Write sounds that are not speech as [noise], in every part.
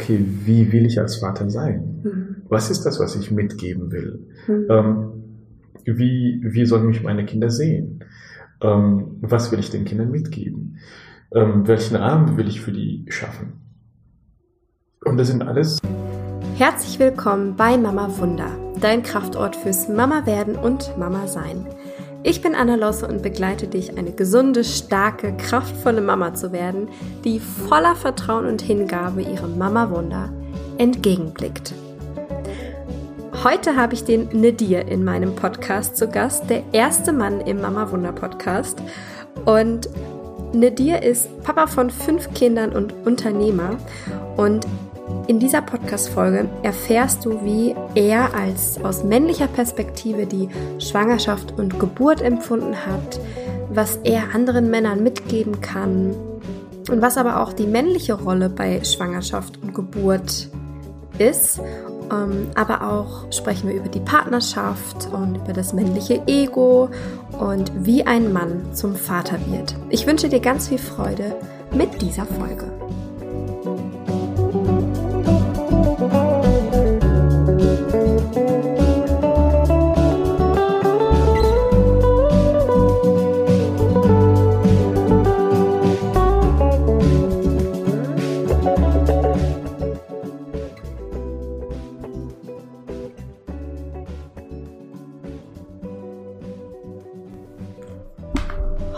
okay, wie will ich als Vater sein? Mhm. Was ist das, was ich mitgeben will? Mhm. Ähm, wie, wie sollen mich meine Kinder sehen? Ähm, was will ich den Kindern mitgeben? Ähm, welchen Rahmen will ich für die schaffen? Und das sind alles. Herzlich willkommen bei Mama Wunder, dein Kraftort fürs Mama werden und Mama sein. Ich bin Anna Losse und begleite dich, eine gesunde, starke, kraftvolle Mama zu werden, die voller Vertrauen und Hingabe ihrem Mama-Wunder entgegenblickt. Heute habe ich den Nedir in meinem Podcast zu Gast, der erste Mann im Mama-Wunder-Podcast. Und Nedir ist Papa von fünf Kindern und Unternehmer. Und in dieser Podcast-Folge erfährst du, wie er als aus männlicher Perspektive die Schwangerschaft und Geburt empfunden hat, was er anderen Männern mitgeben kann und was aber auch die männliche Rolle bei Schwangerschaft und Geburt ist. Ähm, aber auch sprechen wir über die Partnerschaft und über das männliche Ego und wie ein Mann zum Vater wird. Ich wünsche dir ganz viel Freude mit dieser Folge.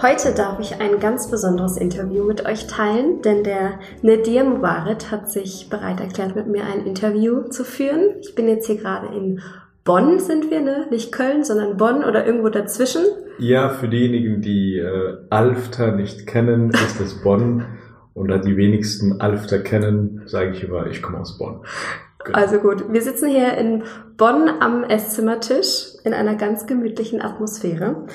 Heute darf ich ein ganz besonderes Interview mit euch teilen, denn der Nadir Mubarak hat sich bereit erklärt, mit mir ein Interview zu führen. Ich bin jetzt hier gerade in Bonn sind wir, ne? Nicht Köln, sondern Bonn oder irgendwo dazwischen. Ja, für diejenigen, die äh, Alfter nicht kennen, ist es Bonn. Und da die wenigsten Alfter kennen, sage ich immer, ich komme aus Bonn. Genau. Also gut, wir sitzen hier in Bonn am Esszimmertisch in einer ganz gemütlichen Atmosphäre.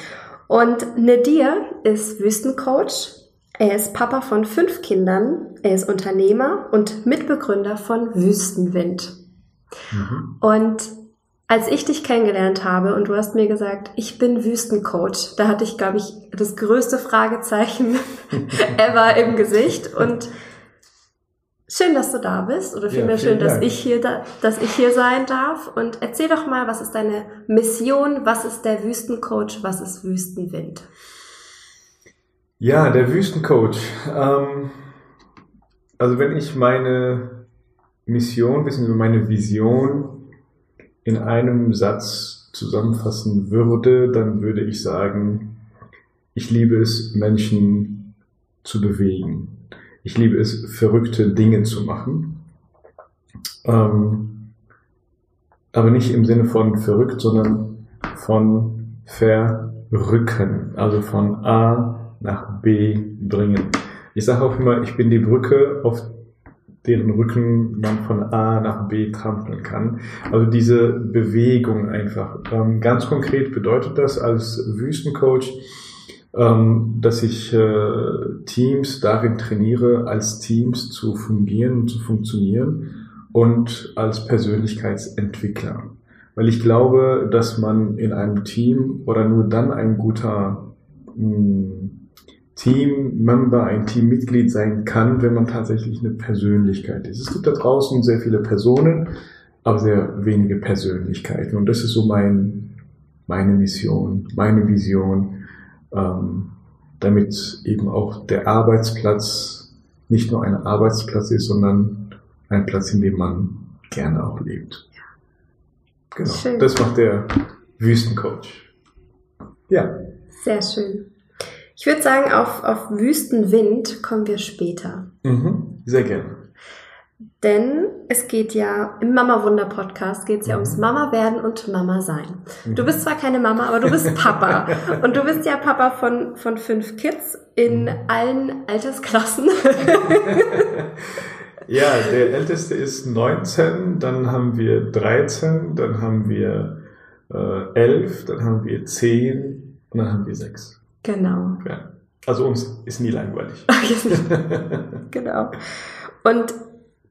Und Nadir ist Wüstencoach. Er ist Papa von fünf Kindern. Er ist Unternehmer und Mitbegründer von Wüstenwind. Mhm. Und als ich dich kennengelernt habe und du hast mir gesagt, ich bin Wüstencoach, da hatte ich, glaube ich, das größte Fragezeichen [laughs] ever im Gesicht. Und Schön, dass du da bist oder vielmehr ja, schön, dass ich hier da, dass ich hier sein darf und erzähl doch mal, was ist deine Mission, was ist der Wüstencoach, was ist Wüstenwind? Ja, der Wüstencoach. Ähm, also wenn ich meine Mission, wissen Sie, meine Vision in einem Satz zusammenfassen würde, dann würde ich sagen, ich liebe es, Menschen zu bewegen. Ich liebe es, verrückte Dinge zu machen. Ähm, aber nicht im Sinne von verrückt, sondern von verrücken. Also von A nach B bringen. Ich sage auch immer, ich bin die Brücke, auf deren Rücken man von A nach B trampeln kann. Also diese Bewegung einfach. Ähm, ganz konkret bedeutet das als Wüstencoach, ähm, dass ich äh, Teams darin trainiere, als Teams zu fungieren und zu funktionieren und als Persönlichkeitsentwickler. Weil ich glaube, dass man in einem Team oder nur dann ein guter hm, Teammember, ein Teammitglied sein kann, wenn man tatsächlich eine Persönlichkeit ist. Es gibt da draußen sehr viele Personen, aber sehr wenige Persönlichkeiten. Und das ist so mein, meine Mission, meine Vision, damit eben auch der Arbeitsplatz nicht nur ein Arbeitsplatz ist, sondern ein Platz, in dem man gerne auch lebt. Genau. Schön. Das macht der Wüstencoach. Ja. Sehr schön. Ich würde sagen, auf, auf Wüstenwind kommen wir später. Mhm, sehr gerne. Denn es geht ja im Mama Wunder Podcast geht es ja ums mhm. Mama werden und Mama sein. Du mhm. bist zwar keine Mama, aber du bist Papa [laughs] und du bist ja Papa von von fünf Kids in mhm. allen Altersklassen. [laughs] ja, der älteste ist 19, dann haben wir 13, dann haben wir äh, 11, dann haben wir 10 und dann haben wir 6. Genau. Ja. Also uns ist nie langweilig. [laughs] genau. Und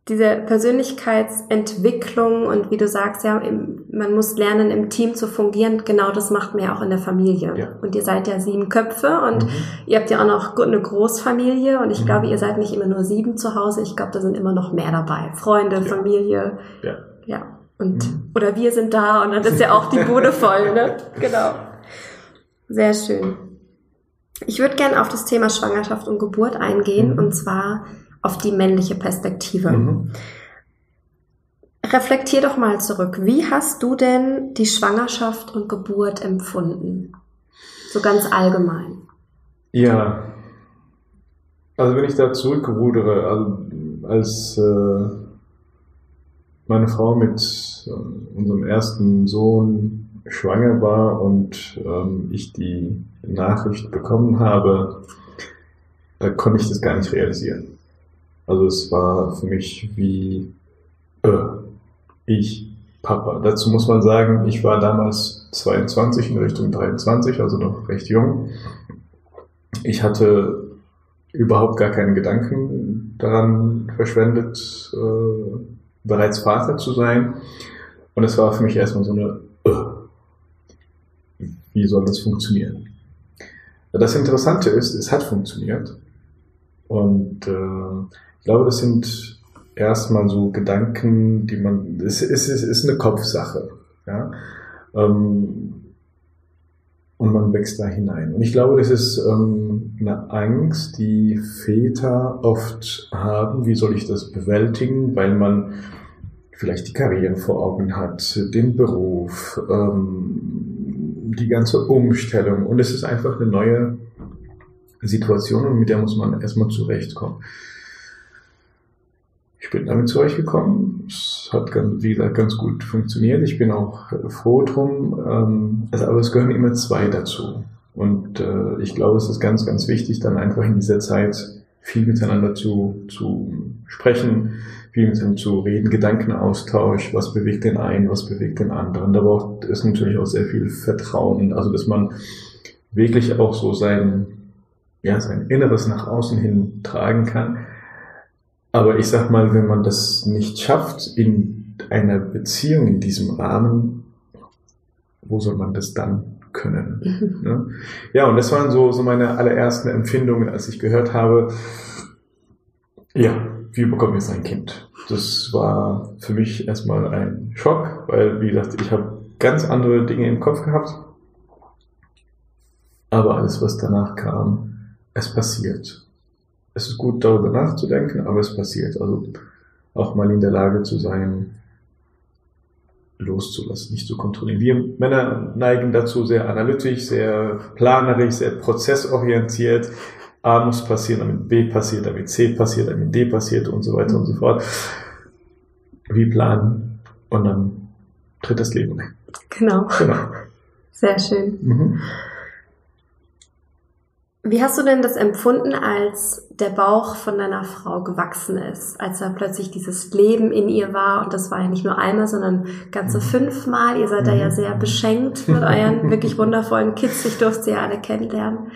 diese Persönlichkeitsentwicklung und wie du sagst, ja, man muss lernen, im Team zu fungieren. Genau das macht man ja auch in der Familie. Ja. Und ihr seid ja sieben Köpfe und mhm. ihr habt ja auch noch eine Großfamilie und ich mhm. glaube, ihr seid nicht immer nur sieben zu Hause. Ich glaube, da sind immer noch mehr dabei. Freunde, ja. Familie. Ja. Ja. Und, mhm. oder wir sind da und dann ist ja auch die Bude voll, ne? [laughs] Genau. Sehr schön. Ich würde gerne auf das Thema Schwangerschaft und Geburt eingehen mhm. und zwar auf die männliche Perspektive. Mhm. Reflektier doch mal zurück. Wie hast du denn die Schwangerschaft und Geburt empfunden? So ganz allgemein. Ja. Also wenn ich da zurückrudere, also als äh, meine Frau mit äh, unserem ersten Sohn schwanger war und ähm, ich die Nachricht bekommen habe, da konnte ich das gar nicht realisieren. Also es war für mich wie äh, ich Papa. Dazu muss man sagen, ich war damals 22 in Richtung 23, also noch recht jung. Ich hatte überhaupt gar keinen Gedanken daran verschwendet, äh, bereits Vater zu sein. Und es war für mich erstmal so eine, äh, wie soll das funktionieren? Das Interessante ist, es hat funktioniert. Und äh, ich glaube, das sind erstmal so Gedanken, die man, es ist, es ist eine Kopfsache. Ja? Ähm, und man wächst da hinein. Und ich glaube, das ist ähm, eine Angst, die Väter oft haben, wie soll ich das bewältigen, weil man vielleicht die Karriere vor Augen hat, den Beruf, ähm, die ganze Umstellung. Und es ist einfach eine neue Situation und mit der muss man erstmal zurechtkommen. Ich bin damit zurechtgekommen. Es hat, ganz, wie gesagt, ganz gut funktioniert. Ich bin auch froh drum. Ähm, aber es gehören immer zwei dazu. Und äh, ich glaube, es ist ganz, ganz wichtig, dann einfach in dieser Zeit viel miteinander zu, zu sprechen, viel miteinander zu reden, Gedankenaustausch, was bewegt den einen, was bewegt den anderen. Da braucht es natürlich auch sehr viel Vertrauen, also dass man wirklich auch so sein, ja, sein Inneres nach außen hin tragen kann. Aber ich sag mal, wenn man das nicht schafft in einer Beziehung in diesem Rahmen, wo soll man das dann können? Mhm. Ne? Ja, und das waren so, so meine allerersten Empfindungen, als ich gehört habe, ja, wie bekommen wir jetzt ein Kind? Das war für mich erstmal ein Schock, weil, wie gesagt, ich habe ganz andere Dinge im Kopf gehabt. Aber alles, was danach kam, es passiert es ist gut, darüber nachzudenken, aber es passiert. Also auch mal in der Lage zu sein, loszulassen, nicht zu kontrollieren. Wir Männer neigen dazu sehr analytisch, sehr planerisch, sehr prozessorientiert. A muss passieren, damit B passiert, damit C passiert, damit D passiert und so weiter und so fort. Wie planen und dann tritt das Leben ein. Genau. Genau. Sehr schön. Mhm. Wie hast du denn das empfunden, als der Bauch von deiner Frau gewachsen ist, als da plötzlich dieses Leben in ihr war und das war ja nicht nur einmal, sondern ganze mhm. fünfmal. Ihr seid da ja mhm. sehr beschenkt mit euren [laughs] wirklich wundervollen Kids. Ich durfte sie ja alle kennenlernen.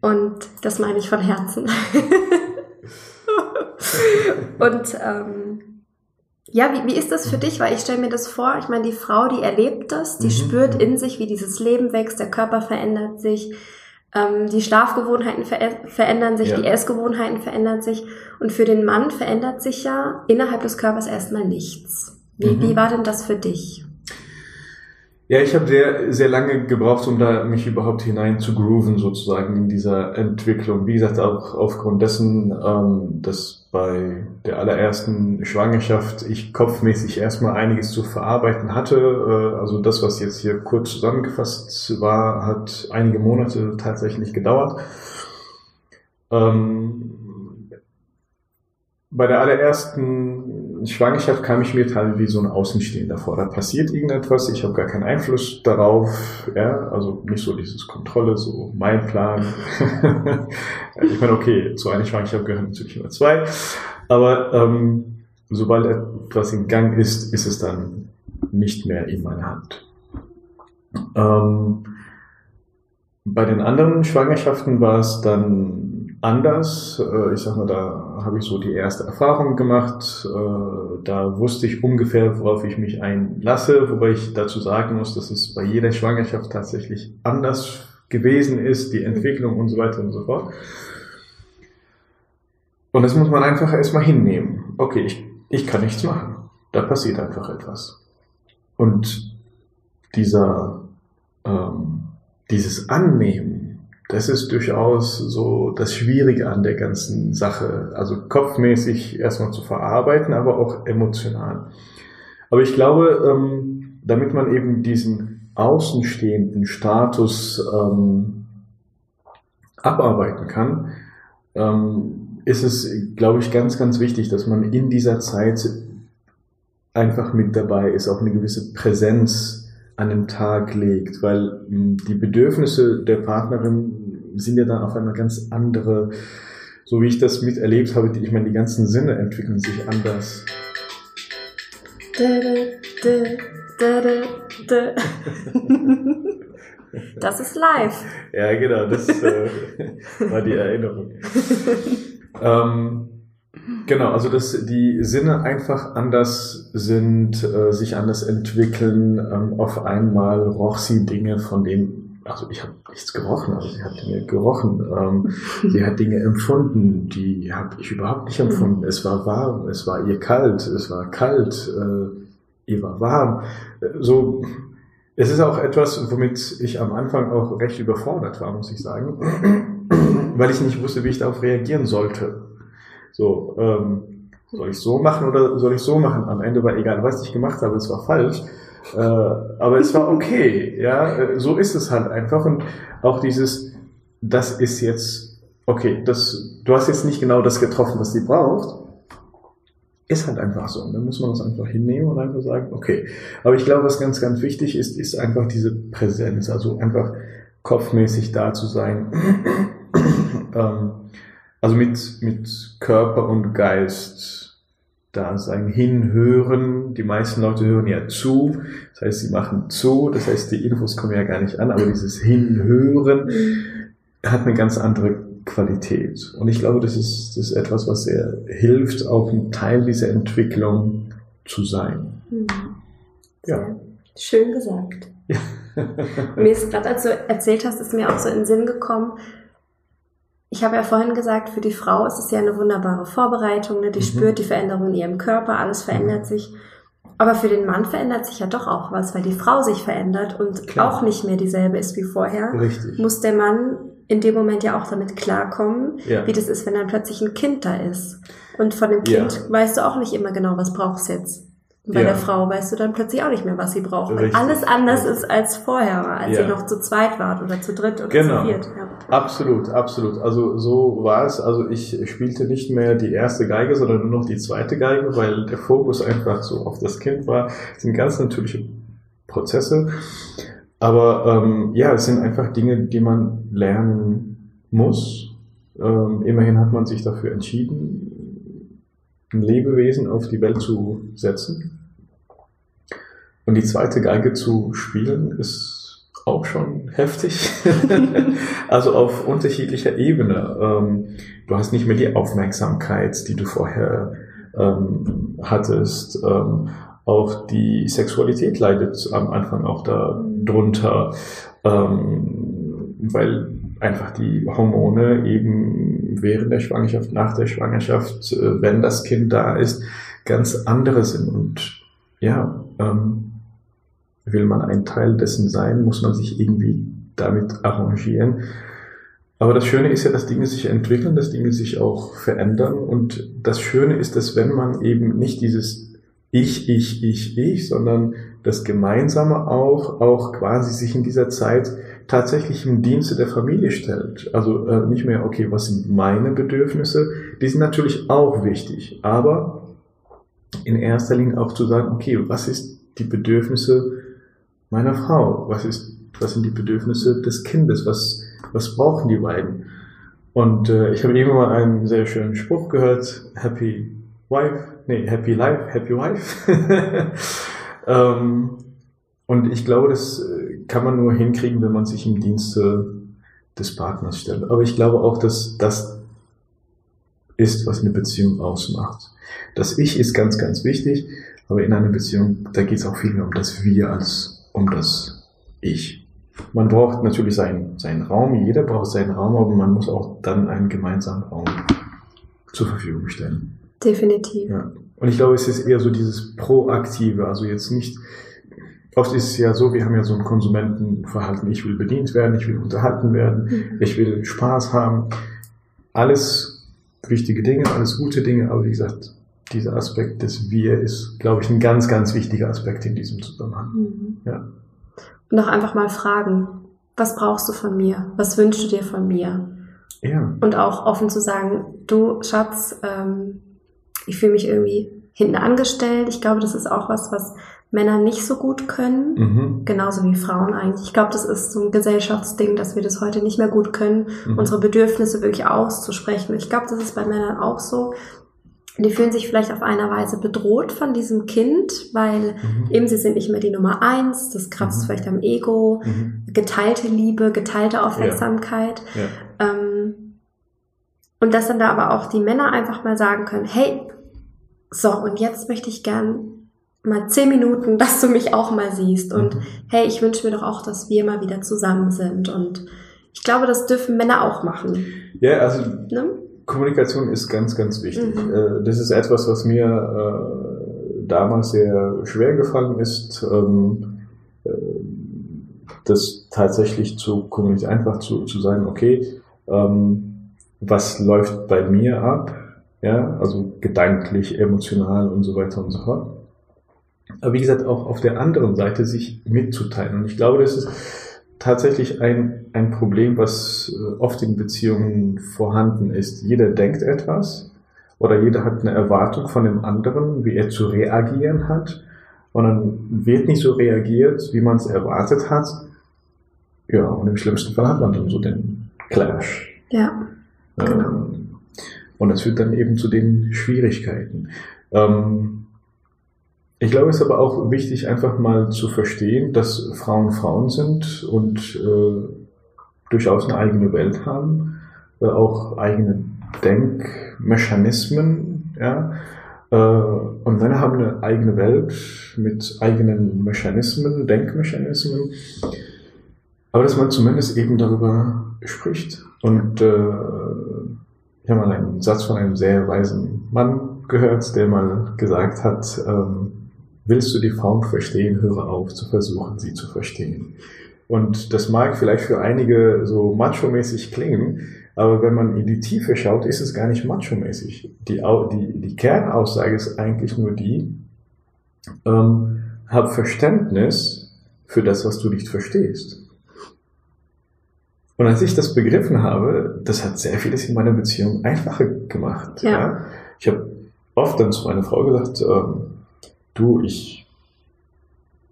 Und das meine ich von Herzen. [laughs] und ähm, ja, wie, wie ist das für dich? Weil ich stelle mir das vor, ich meine, die Frau, die erlebt das, die mhm. spürt in sich, wie dieses Leben wächst, der Körper verändert sich ähm, die Schlafgewohnheiten ver verändern sich, ja. die Essgewohnheiten verändern sich. Und für den Mann verändert sich ja innerhalb des Körpers erstmal nichts. Wie, mhm. wie war denn das für dich? Ja, ich habe sehr, sehr lange gebraucht, um da mich überhaupt hinein zu grooven, sozusagen in dieser Entwicklung. Wie gesagt, auch aufgrund dessen, ähm, dass bei der allerersten Schwangerschaft ich kopfmäßig erstmal einiges zu verarbeiten hatte. Äh, also das, was jetzt hier kurz zusammengefasst war, hat einige Monate tatsächlich gedauert. Ähm, bei der allerersten Schwangerschaft kam ich mir halt wie so ein Außenstehender vor. Da passiert irgendetwas, ich habe gar keinen Einfluss darauf, ja, also nicht so dieses Kontrolle, so mein Plan. [laughs] ich meine, okay, zu einer Schwangerschaft gehören natürlich immer zwei, aber ähm, sobald etwas in Gang ist, ist es dann nicht mehr in meiner Hand. Ähm, bei den anderen Schwangerschaften war es dann anders. Äh, ich sag mal, da habe ich so die erste Erfahrung gemacht. Äh, da wusste ich ungefähr, worauf ich mich einlasse, wobei ich dazu sagen muss, dass es bei jeder Schwangerschaft tatsächlich anders gewesen ist, die Entwicklung und so weiter und so fort. Und das muss man einfach erstmal hinnehmen. Okay, ich, ich kann nichts machen. Da passiert einfach etwas. Und dieser, ähm, dieses Annehmen, das ist durchaus so das Schwierige an der ganzen Sache. Also kopfmäßig erstmal zu verarbeiten, aber auch emotional. Aber ich glaube, ähm, damit man eben diesen außenstehenden Status ähm, abarbeiten kann, ähm, ist es, glaube ich, ganz, ganz wichtig, dass man in dieser Zeit einfach mit dabei ist, auch eine gewisse Präsenz an den Tag legt, weil hm, die Bedürfnisse der Partnerin sind ja dann auf einmal ganz andere, so wie ich das miterlebt habe, ich meine, die ganzen Sinne entwickeln sich anders. [laughs] Das ist live. Ja, genau, das äh, war die Erinnerung. [laughs] ähm, Genau, also dass die Sinne einfach anders sind, äh, sich anders entwickeln. Ähm, auf einmal roch sie Dinge, von denen, also ich habe nichts gerochen, aber sie hat Dinge gerochen. Ähm, sie hat Dinge empfunden, die habe ich überhaupt nicht empfunden. Es war warm, es war ihr kalt, es war kalt, äh, ihr war warm. So, es ist auch etwas, womit ich am Anfang auch recht überfordert war, muss ich sagen, weil ich nicht wusste, wie ich darauf reagieren sollte. So, ähm, soll ich so machen oder soll ich so machen? Am Ende war egal, was ich gemacht habe, es war falsch. Äh, aber es war okay, ja, äh, so ist es halt einfach. Und auch dieses, das ist jetzt, okay, das, du hast jetzt nicht genau das getroffen, was sie braucht, ist halt einfach so. Und dann muss man das einfach hinnehmen und einfach sagen, okay. Aber ich glaube, was ganz, ganz wichtig ist, ist einfach diese Präsenz, also einfach kopfmäßig da zu sein. [clears throat] ähm, also mit, mit Körper und Geist da sein, hinhören. Die meisten Leute hören ja zu. Das heißt, sie machen zu. Das heißt, die Infos kommen ja gar nicht an. Aber dieses Hinhören hat eine ganz andere Qualität. Und ich glaube, das ist, das ist etwas, was sehr hilft, auch ein Teil dieser Entwicklung zu sein. Mhm. Ja. Schön gesagt. Ja. [laughs] mir ist gerade, als du erzählt hast, ist mir auch so in den Sinn gekommen, ich habe ja vorhin gesagt, für die Frau ist es ja eine wunderbare Vorbereitung, ne? die mhm. spürt die Veränderung in ihrem Körper, alles verändert sich. Aber für den Mann verändert sich ja doch auch was, weil die Frau sich verändert und Klar. auch nicht mehr dieselbe ist wie vorher. Richtig. Muss der Mann in dem Moment ja auch damit klarkommen, ja. wie das ist, wenn dann plötzlich ein Kind da ist. Und von dem Kind ja. weißt du auch nicht immer genau, was brauchst du jetzt. Bei ja. der Frau weißt du dann plötzlich auch nicht mehr, was sie braucht, weil alles anders ist als vorher, als ja. ihr noch zu zweit wart oder zu dritt oder genau. zu viert. Ja. Absolut, absolut. Also so war es. Also ich spielte nicht mehr die erste Geige, sondern nur noch die zweite Geige, weil der Fokus einfach so auf das Kind war. Das sind ganz natürliche Prozesse. Aber ähm, ja, es sind einfach Dinge, die man lernen muss. Ähm, immerhin hat man sich dafür entschieden, ein Lebewesen auf die Welt zu setzen. Und die zweite Geige zu spielen ist auch schon heftig. [laughs] also auf unterschiedlicher Ebene. Ähm, du hast nicht mehr die Aufmerksamkeit, die du vorher ähm, hattest. Ähm, auch die Sexualität leidet am Anfang auch darunter, ähm, weil einfach die Hormone eben während der Schwangerschaft, nach der Schwangerschaft, äh, wenn das Kind da ist, ganz andere sind. Und ja, ähm, will man ein Teil dessen sein, muss man sich irgendwie damit arrangieren. Aber das Schöne ist ja, dass Dinge sich entwickeln, dass Dinge sich auch verändern. Und das Schöne ist, dass wenn man eben nicht dieses Ich, ich, ich, ich, sondern das Gemeinsame auch, auch quasi sich in dieser Zeit tatsächlich im Dienste der Familie stellt. Also äh, nicht mehr, okay, was sind meine Bedürfnisse? Die sind natürlich auch wichtig, aber in erster Linie auch zu sagen, okay, was ist die Bedürfnisse meiner Frau? Was ist, was sind die Bedürfnisse des Kindes? Was, was brauchen die beiden? Und äh, ich habe irgendwann mal einen sehr schönen Spruch gehört, Happy Wife, nee, Happy Life, Happy Wife. [laughs] ähm, und ich glaube, das äh, kann man nur hinkriegen, wenn man sich im Dienste des Partners stellt. Aber ich glaube auch, dass das ist, was eine Beziehung ausmacht. Das Ich ist ganz, ganz wichtig, aber in einer Beziehung, da geht es auch viel mehr um das Wir als um das Ich. Man braucht natürlich seinen, seinen Raum, jeder braucht seinen Raum, aber man muss auch dann einen gemeinsamen Raum zur Verfügung stellen. Definitiv. Ja. Und ich glaube, es ist eher so dieses Proaktive, also jetzt nicht, oft ist es ja so, wir haben ja so ein Konsumentenverhalten, ich will bedient werden, ich will unterhalten werden, mhm. ich will Spaß haben. Alles wichtige Dinge, alles gute Dinge, aber wie gesagt, dieser Aspekt des Wir ist, glaube ich, ein ganz, ganz wichtiger Aspekt in diesem Zusammenhang. Mhm. Ja. Und auch einfach mal fragen, was brauchst du von mir? Was wünschst du dir von mir? Ja. Und auch offen zu sagen, du Schatz, ähm, ich fühle mich irgendwie hinten angestellt. Ich glaube, das ist auch was, was Männer nicht so gut können, mhm. genauso wie Frauen eigentlich. Ich glaube, das ist so ein Gesellschaftsding, dass wir das heute nicht mehr gut können, mhm. unsere Bedürfnisse wirklich auszusprechen. Ich glaube, das ist bei Männern auch so. Die fühlen sich vielleicht auf einer Weise bedroht von diesem Kind, weil mhm. eben sie sind nicht mehr die Nummer eins, das kratzt mhm. vielleicht am Ego, mhm. geteilte Liebe, geteilte Aufmerksamkeit. Ja. Ja. Ähm, und dass dann da aber auch die Männer einfach mal sagen können, hey, so, und jetzt möchte ich gern mal zehn Minuten, dass du mich auch mal siehst. Und mhm. hey, ich wünsche mir doch auch, dass wir mal wieder zusammen sind. Und ich glaube, das dürfen Männer auch machen. Ja, also ne? Kommunikation ist ganz, ganz wichtig. Mhm. Äh, das ist etwas, was mir äh, damals sehr schwer gefallen ist, ähm, äh, das tatsächlich zu kommunizieren, einfach zu, zu sagen, okay, ähm, was läuft bei mir ab? Ja, also gedanklich, emotional und so weiter und so fort. Aber wie gesagt, auch auf der anderen Seite sich mitzuteilen. Und ich glaube, das ist tatsächlich ein, ein Problem, was äh, oft in Beziehungen vorhanden ist. Jeder denkt etwas oder jeder hat eine Erwartung von dem anderen, wie er zu reagieren hat. Und dann wird nicht so reagiert, wie man es erwartet hat. Ja, und im schlimmsten Fall hat man dann so den Clash. Ja. Genau. Ähm, und das führt dann eben zu den Schwierigkeiten. Ähm, ich glaube, es ist aber auch wichtig, einfach mal zu verstehen, dass Frauen Frauen sind und äh, durchaus eine eigene Welt haben, äh, auch eigene Denkmechanismen, ja. Äh, und Männer haben eine eigene Welt mit eigenen Mechanismen, Denkmechanismen. Aber dass man zumindest eben darüber spricht. Und äh, ich habe mal einen Satz von einem sehr weisen Mann gehört, der mal gesagt hat, ähm, Willst du die Frauen verstehen, höre auf zu versuchen, sie zu verstehen. Und das mag vielleicht für einige so macho-mäßig klingen, aber wenn man in die Tiefe schaut, ist es gar nicht macho-mäßig. Die, die, die Kernaussage ist eigentlich nur die, ähm, hab Verständnis für das, was du nicht verstehst. Und als ich das begriffen habe, das hat sehr vieles in meiner Beziehung einfacher gemacht. Ja. ja. Ich habe oft dann zu meiner Frau gesagt, ähm, du, ich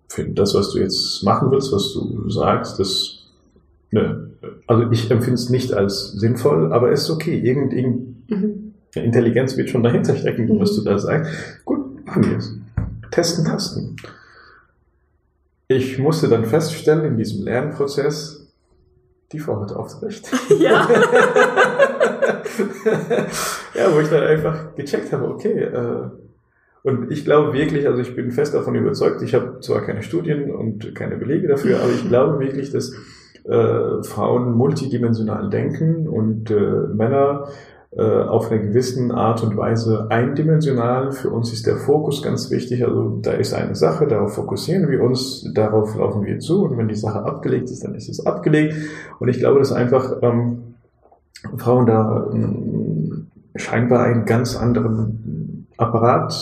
finde das, was du jetzt machen willst, was du sagst, das, ne, also ich empfinde es nicht als sinnvoll, aber es ist okay. Irgend, irgend mhm. Intelligenz wird schon dahinter stecken, mhm. was du da sagst. Gut, machen wir es. Testen, tasten. Ich musste dann feststellen in diesem Lernprozess, die Frau hat oft recht. [laughs] Ja. [laughs] ja, wo ich dann einfach gecheckt habe, okay, äh, und ich glaube wirklich, also ich bin fest davon überzeugt, ich habe zwar keine Studien und keine Belege dafür, aber ich glaube wirklich, dass äh, Frauen multidimensional denken und äh, Männer äh, auf eine gewissen Art und Weise eindimensional. Für uns ist der Fokus ganz wichtig. Also da ist eine Sache, darauf fokussieren wir uns, darauf laufen wir zu und wenn die Sache abgelegt ist, dann ist es abgelegt. Und ich glaube, dass einfach ähm, Frauen da äh, scheinbar einen ganz anderen Apparat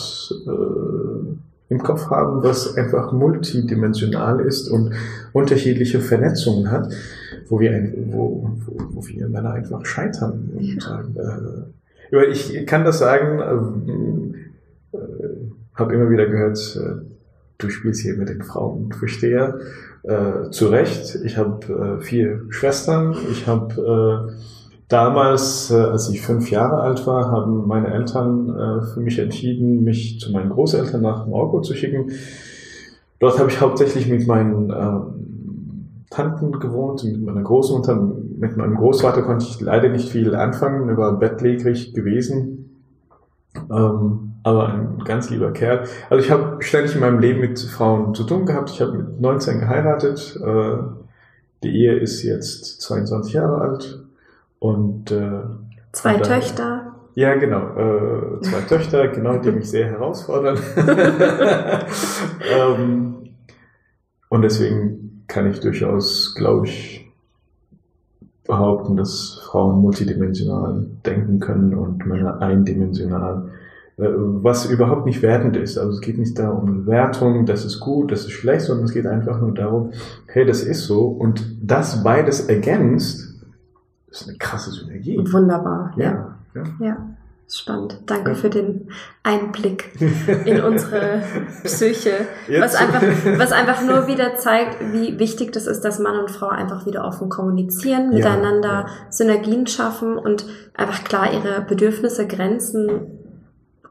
äh, im Kopf haben, was einfach multidimensional ist und unterschiedliche Vernetzungen hat, wo wir, ein, wo, wo, wo wir Männer einfach scheitern und äh, ich kann das sagen, äh, äh, habe immer wieder gehört, äh, du spielst hier mit den Frauen und verstehe äh, zu Recht. Ich habe äh, vier Schwestern, ich habe äh, Damals, äh, als ich fünf Jahre alt war, haben meine Eltern äh, für mich entschieden, mich zu meinen Großeltern nach Marokko zu schicken. Dort habe ich hauptsächlich mit meinen ähm, Tanten gewohnt, mit meiner Großmutter, mit meinem Großvater konnte ich leider nicht viel anfangen, er war bettlägerig gewesen, ähm, aber ein ganz lieber Kerl. Also ich habe ständig in meinem Leben mit Frauen zu tun gehabt. Ich habe mit 19 geheiratet. Äh, die Ehe ist jetzt 22 Jahre alt und äh, zwei und dann- Töchter. ja, genau. Äh, zwei Töchter, [laughs] genau, die mich sehr herausfordern. [laughs] ähm, und deswegen kann ich durchaus, glaube ich, behaupten, dass Frauen multidimensional denken können und Männer eindimensional. Äh, Was überhaupt nicht wertend ist. Also es geht nicht da um Wertung, das ist gut, das ist schlecht, sondern es geht einfach nur darum, hey, das ist so. Und das beides ergänzt, ist eine krasse Synergie. Wunderbar. Ja. Ja, ja. Spannend. Danke Ja. für den Einblick in [laughs] unsere Psyche. Was einfach, was einfach nur wieder zeigt, wie wichtig das ist, dass Mann und Frau einfach wieder offen kommunizieren, Ja, miteinander. Synergien schaffen und einfach klar ihre Bedürfnisse, Grenzen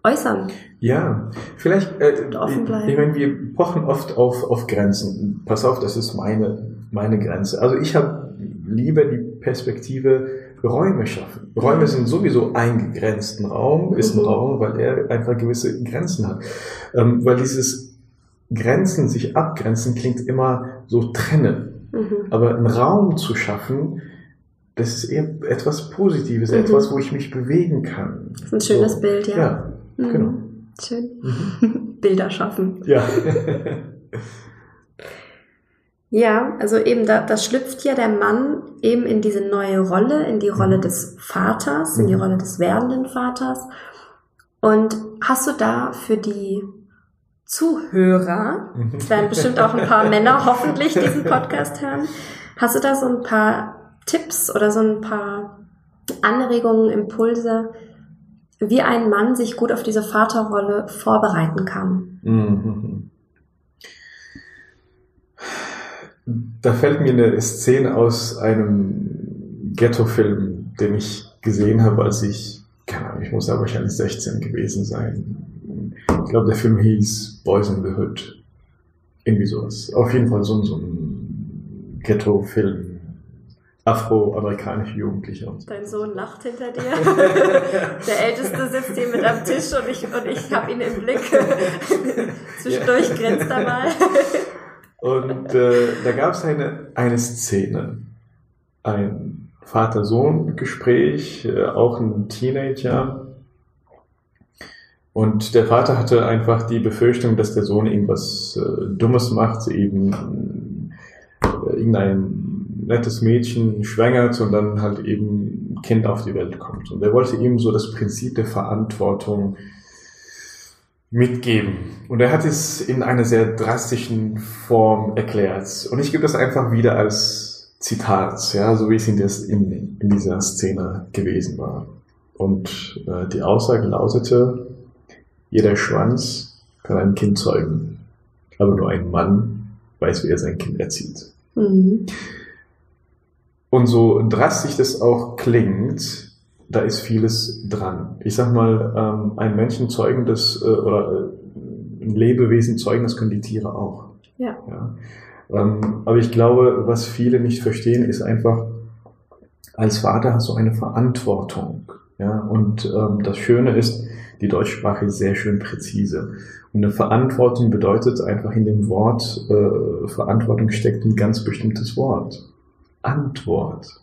äußern. Ja, vielleicht, äh, Und offen bleiben. ich meine, wir pochen oft auf, auf Grenzen. Pass auf, das ist meine, meine Grenze. Also ich habe lieber die Perspektive Räume schaffen. Räume sind sowieso eingegrenzten Raum, ist ein Mhm. Raum, weil er einfach gewisse Grenzen hat. Ähm, weil dieses Grenzen, sich abgrenzen, klingt immer so trennen. Mhm. Aber einen Raum zu schaffen, das ist eher etwas Positives, Mhm. etwas, wo ich mich bewegen kann. Das ist ein schönes So. Bild, ja. Ja, Mhm. genau. Schön. Mhm. [laughs] Bilder schaffen. Ja. [laughs] [laughs] Ja, also eben da, da schlüpft ja der Mann eben in diese neue Rolle, in die Rolle Mhm. des Vaters, in die Mhm. Rolle des werdenden Vaters. Und hast du da für die Zuhörer, es werden bestimmt auch ein paar [laughs] Männer hoffentlich diesen Podcast hören, hast du da so ein paar Tipps oder so ein paar Anregungen, Impulse, wie ein Mann sich gut auf diese Vaterrolle vorbereiten kann? Mhm. Da fällt mir eine Szene aus einem Ghetto-Film, den ich gesehen habe, als ich, keine Ahnung, ich muss da wahrscheinlich 16 gewesen sein. Ich glaube, der Film hieß Boys in the Hood. Irgendwie sowas. Auf jeden Fall so, ein- so ein Ghetto-Film. Afroamerikanische Jugendliche. Dein Sohn lacht hinter dir. [laughs] Der Älteste sitzt hier mit am Tisch und ich, und ich habe ihn im Blick. [laughs] Zwischendurch grinst er mal. [laughs] Und äh, da gab es eine, eine Szene, ein Vater-Sohn-Gespräch, äh, auch ein Teenager. Und der Vater hatte einfach die Befürchtung, dass der Sohn irgendwas äh, Dummes macht, eben äh, irgendein nettes Mädchen schwängert und dann halt eben ein Kind auf die Welt kommt. Und er wollte ihm so das Prinzip der Verantwortung mitgeben. Und er hat es in einer sehr drastischen Form erklärt. Und ich gebe das einfach wieder als Zitat, ja, so wie es in, des, in, in dieser Szene gewesen war. Und äh, die Aussage lautete, jeder Schwanz kann ein Kind zeugen, aber nur ein Mann weiß, wie er sein Kind erzieht. Mhm. Und so drastisch das auch klingt, da ist vieles dran. Ich sag mal, ähm, ein Menschen zeugen das, äh, oder äh, ein Lebewesen zeugen, das können die Tiere auch. Ja. ja. Ähm, aber ich glaube, was viele nicht verstehen, ist einfach, als Vater hast du eine Verantwortung. Ja, und ähm, das Schöne ist, die Deutschsprache ist sehr schön präzise. Und eine Verantwortung bedeutet einfach in dem Wort äh, Verantwortung steckt ein ganz bestimmtes Wort. Antwort.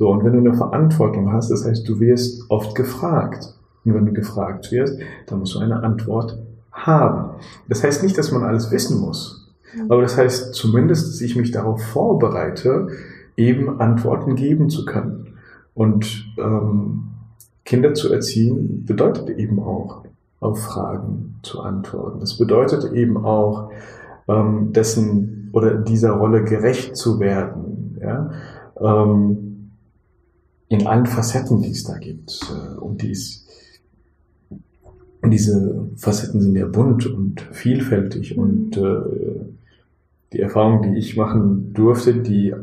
So, und wenn du eine Verantwortung hast, das heißt, du wirst oft gefragt. Und wenn du gefragt wirst, dann musst du eine Antwort haben. Das heißt nicht, dass man alles wissen muss. Aber das heißt zumindest, dass ich mich darauf vorbereite, eben Antworten geben zu können. Und ähm, Kinder zu erziehen bedeutet eben auch, auf Fragen zu antworten. Das bedeutet eben auch, ähm, dessen oder dieser Rolle gerecht zu werden. Ja? Ähm, in allen Facetten, die es da gibt. Äh, und dies, diese Facetten sind ja bunt und vielfältig Mhm. und äh, die Erfahrung, die ich machen durfte, die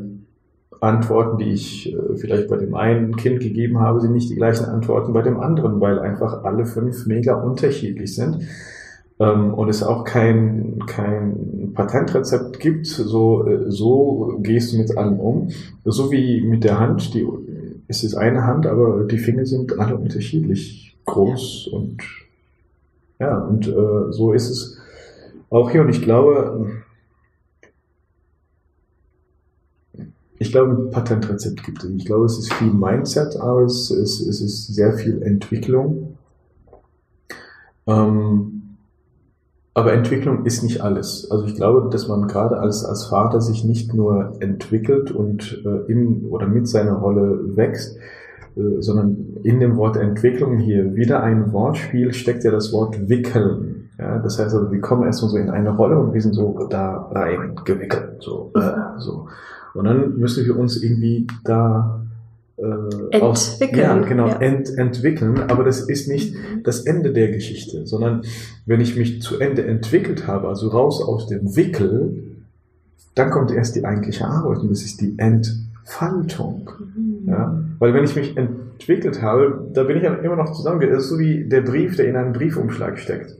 Antworten, die ich äh, vielleicht bei dem einen Kind gegeben habe, sind nicht die gleichen Antworten bei dem anderen, weil einfach alle fünf mega unterschiedlich sind. ähm, und es auch kein, kein Patentrezept gibt, so, äh, so gehst du mit allem um. So wie mit der Hand, die, es ist eine Hand, aber die Finger sind alle unterschiedlich groß und ja, und äh, so ist es auch hier. Und ich glaube, ich glaube, ein Patentrezept gibt es. Ich glaube, es ist viel Mindset, aber es, es, es ist sehr viel Entwicklung. Ähm, aber Entwicklung ist nicht alles. Also ich glaube, dass man gerade als, als Vater sich nicht nur entwickelt und äh, in oder mit seiner Rolle wächst, äh, sondern in dem Wort Entwicklung hier wieder ein Wortspiel steckt ja das Wort wickeln. Ja, das heißt also, wir kommen erstmal so in eine Rolle und wir sind so da rein gewickelt. So, äh, so. Und dann müssen wir uns irgendwie da äh, aus, ja, genau, ja. Ent, entwickeln. Aber das ist nicht mhm. das Ende der Geschichte, sondern wenn ich mich zu Ende entwickelt habe, also raus aus dem Wickel, dann kommt erst die eigentliche Arbeit und das ist die Entfaltung. Mhm. Ja? Weil wenn ich mich entwickelt habe, da bin ich ja immer noch zusammen. Das ist so wie der Brief, der in einem Briefumschlag steckt.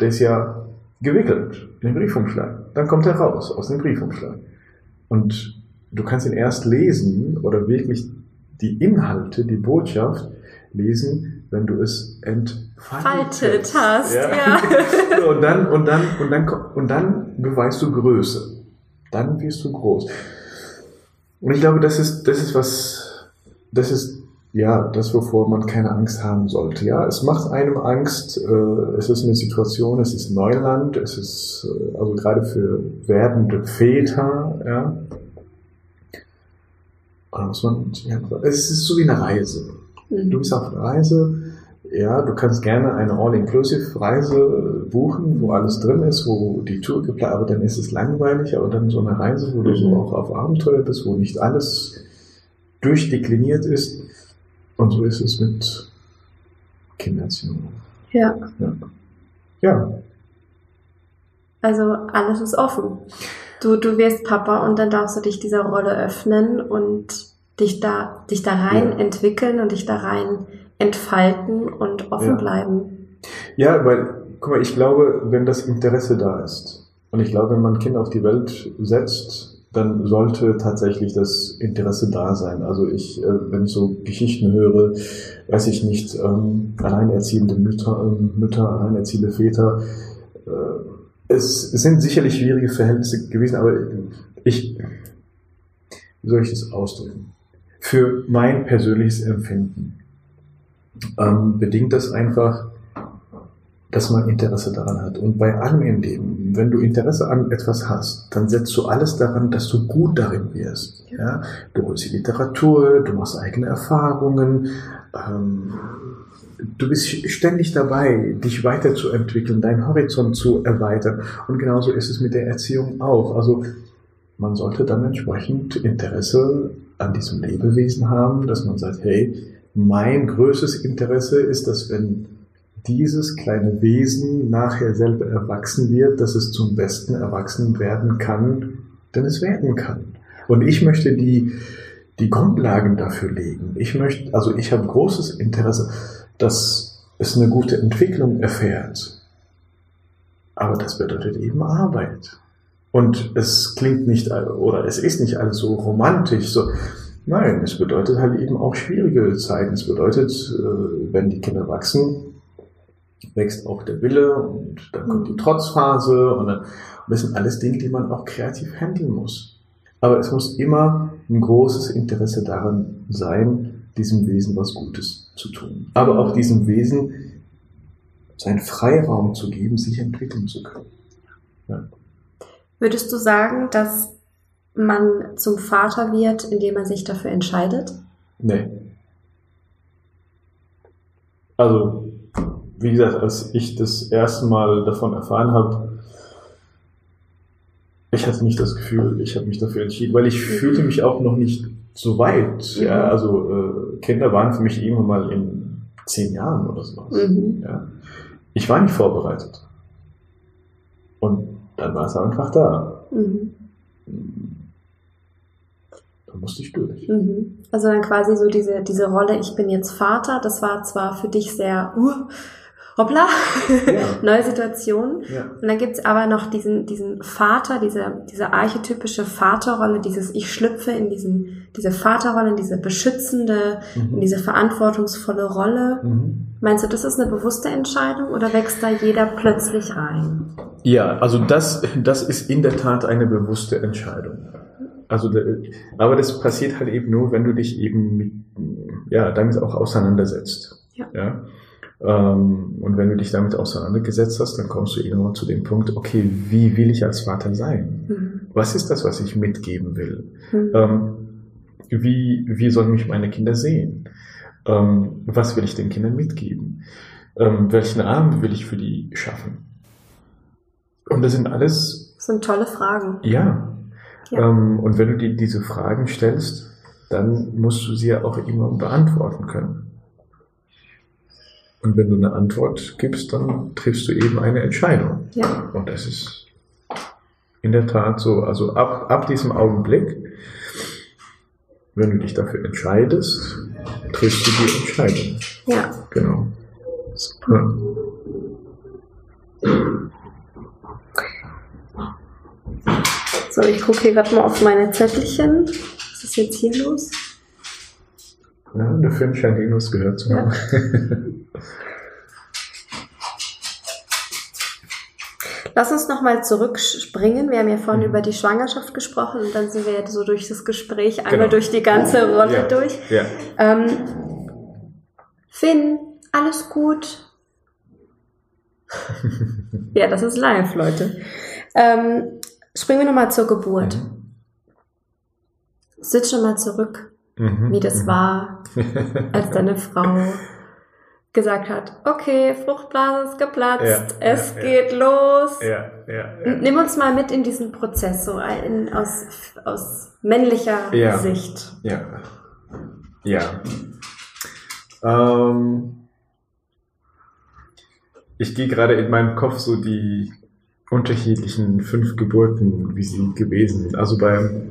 Der ist ja gewickelt in den Briefumschlag. Dann kommt er raus aus dem Briefumschlag. Und du kannst ihn erst lesen oder wirklich die Inhalte, die Botschaft lesen, wenn du es entfaltet hast. Ja. ja. [laughs] und dann und dann und dann und dann beweist du Größe. Dann wirst du groß. Und ich glaube, das ist das ist was das ist ja das wovor man keine Angst haben sollte. Ja, es macht einem Angst. Äh, es ist eine Situation, es ist Neuland, es ist äh, also gerade für werdende Väter. Ja, muss man, es ist so wie eine Reise. Mhm. Du bist auf einer Reise, ja, du kannst gerne eine All-Inclusive-Reise buchen, wo alles drin ist, wo die Tour geplant, aber dann ist es langweilig, aber dann so eine Reise, wo du so mhm. auch auf Abenteuer bist, wo nicht alles durchdekliniert ist. Und so ist es mit Kindererziehung. Ja. ja. Ja. Also alles ist offen du, du wirst Papa und dann darfst du dich dieser Rolle öffnen und dich da, dich da rein ja. entwickeln und dich da rein entfalten und offen ja. bleiben. Ja, weil, guck mal, ich glaube, wenn das Interesse da ist, und ich glaube, wenn man ein Kind auf die Welt setzt, dann sollte tatsächlich das Interesse da sein. Also ich, äh, wenn ich so Geschichten höre, weiß ich nicht, ähm, alleinerziehende Mütter, äh, Mütter, alleinerziehende Väter, äh, es, sind sicherlich schwierige Verhältnisse gewesen, aber ich, wie soll ich das ausdrücken? Für mein persönliches Empfinden ähm, bedingt das einfach, dass man Interesse daran hat. Und bei allem im Leben, wenn du Interesse an etwas hast, dann setzt du alles daran, dass du gut darin wirst. Ja? Du holst die Literatur, du machst eigene Erfahrungen, ähm, du bist ständig dabei, dich weiterzuentwickeln, deinen Horizont zu erweitern. Und genauso ist es mit der Erziehung auch. Also man sollte dann entsprechend Interesse an diesem Lebewesen haben, dass man sagt, hey, mein größtes Interesse ist, dass wenn dieses kleine Wesen nachher selber erwachsen wird, dass es zum besten erwachsen werden kann, denn es werden kann. Und ich möchte die, die Grundlagen dafür legen. Ich möchte, also ich habe großes Interesse dass es eine gute Entwicklung erfährt. Aber das bedeutet eben Arbeit. Und es klingt nicht, oder es ist nicht alles so romantisch, so. Nein, es bedeutet halt eben auch schwierige Zeiten. Es bedeutet, äh, wenn die Kinder wachsen, wächst auch der Wille und dann kommt die. Trotzphase und, dann, und das sind alles Dinge, die man auch kreativ handeln muss. Aber es muss immer ein großes Interesse daran sein, diesem Wesen was Gutes zu tun. Aber auch diesem Wesen seinen Freiraum zu geben, sich entwickeln zu können. Ja. Würdest du sagen, dass man zum Vater wird, indem man sich dafür entscheidet? Nee. Also, wie gesagt, als ich das erste Mal davon erfahren habe, ich hatte nicht das Gefühl, ich habe mich dafür entschieden, weil ich mhm. fühlte mich auch noch nicht so weit. Mhm. Ja, also äh, Kinder waren für mich irgendwann mal in zehn Jahren oder sowas. Mhm. Ja. Ich war nicht vorbereitet. Und dann war es einfach da. Mhm. Da musste ich durch. Mhm. Also dann quasi so diese, diese Rolle, ich bin jetzt Vater, das war zwar für dich sehr uh, hoppla, Ja. [laughs] neue Situation. Ja. Und dann gibt's aber noch diesen, diesen Vater, diese, diese archetypische Vaterrolle, dieses Ich schlüpfe in diesen, diese Vaterrolle, in diese beschützende, in Mhm. diese verantwortungsvolle Rolle. Mhm. Meinst du, das ist eine bewusste Entscheidung oder wächst da jeder plötzlich rein? Ja, also das, das ist in der Tat eine bewusste Entscheidung. Also, aber das passiert halt eben nur, wenn du dich eben mit, ja, damit auch auseinandersetzt. Ja. ja? Ähm, und wenn du dich damit auseinandergesetzt hast, dann kommst du irgendwann zu dem Punkt, okay, wie will ich als Vater sein? Mhm. Was ist das, was ich mitgeben will? Mhm. Ähm, wie, wie sollen mich meine Kinder sehen? Ähm, was will ich den Kindern mitgeben? Welchen Abend will ich für die schaffen? Und das sind alles, Das sind tolle Fragen. ja. Ja. Und wenn du dir diese Fragen stellst, dann musst du sie ja auch immer beantworten können. Und wenn du eine Antwort gibst, dann triffst du eben eine Entscheidung. Ja. Und das ist in der Tat so. Also ab, ab diesem Augenblick, wenn du dich dafür entscheidest, triffst du die Entscheidung. Ja. Genau. Super. So, ich gucke hier gerade mal auf meine Zettelchen. Was ist jetzt hier los? Ja, der Film scheint irgendwas gehört zu Ja. haben. Lass uns nochmal zurückspringen. Wir haben ja vorhin Mhm. über die Schwangerschaft gesprochen und dann sind wir ja so durch das Gespräch einmal Genau. durch die ganze Rolle Ja. durch. ja. Ähm, Finn, alles gut? ja, das ist live, Leute. Ähm, springen wir nochmal zur Geburt. Sitz schon mal zurück, Mhm. wie das Mhm. war, [laughs] als deine Frau gesagt hat, okay, Fruchtblase ist geplatzt, Ja, es ja, geht los. Ja, ja, ja. Nimm uns mal mit in diesen Prozess, so in, aus, aus männlicher. Sicht. Ja. Ja. Ähm, ich gehe gerade in meinem Kopf so die unterschiedlichen fünf Geburten, wie sie gewesen sind. Also beim,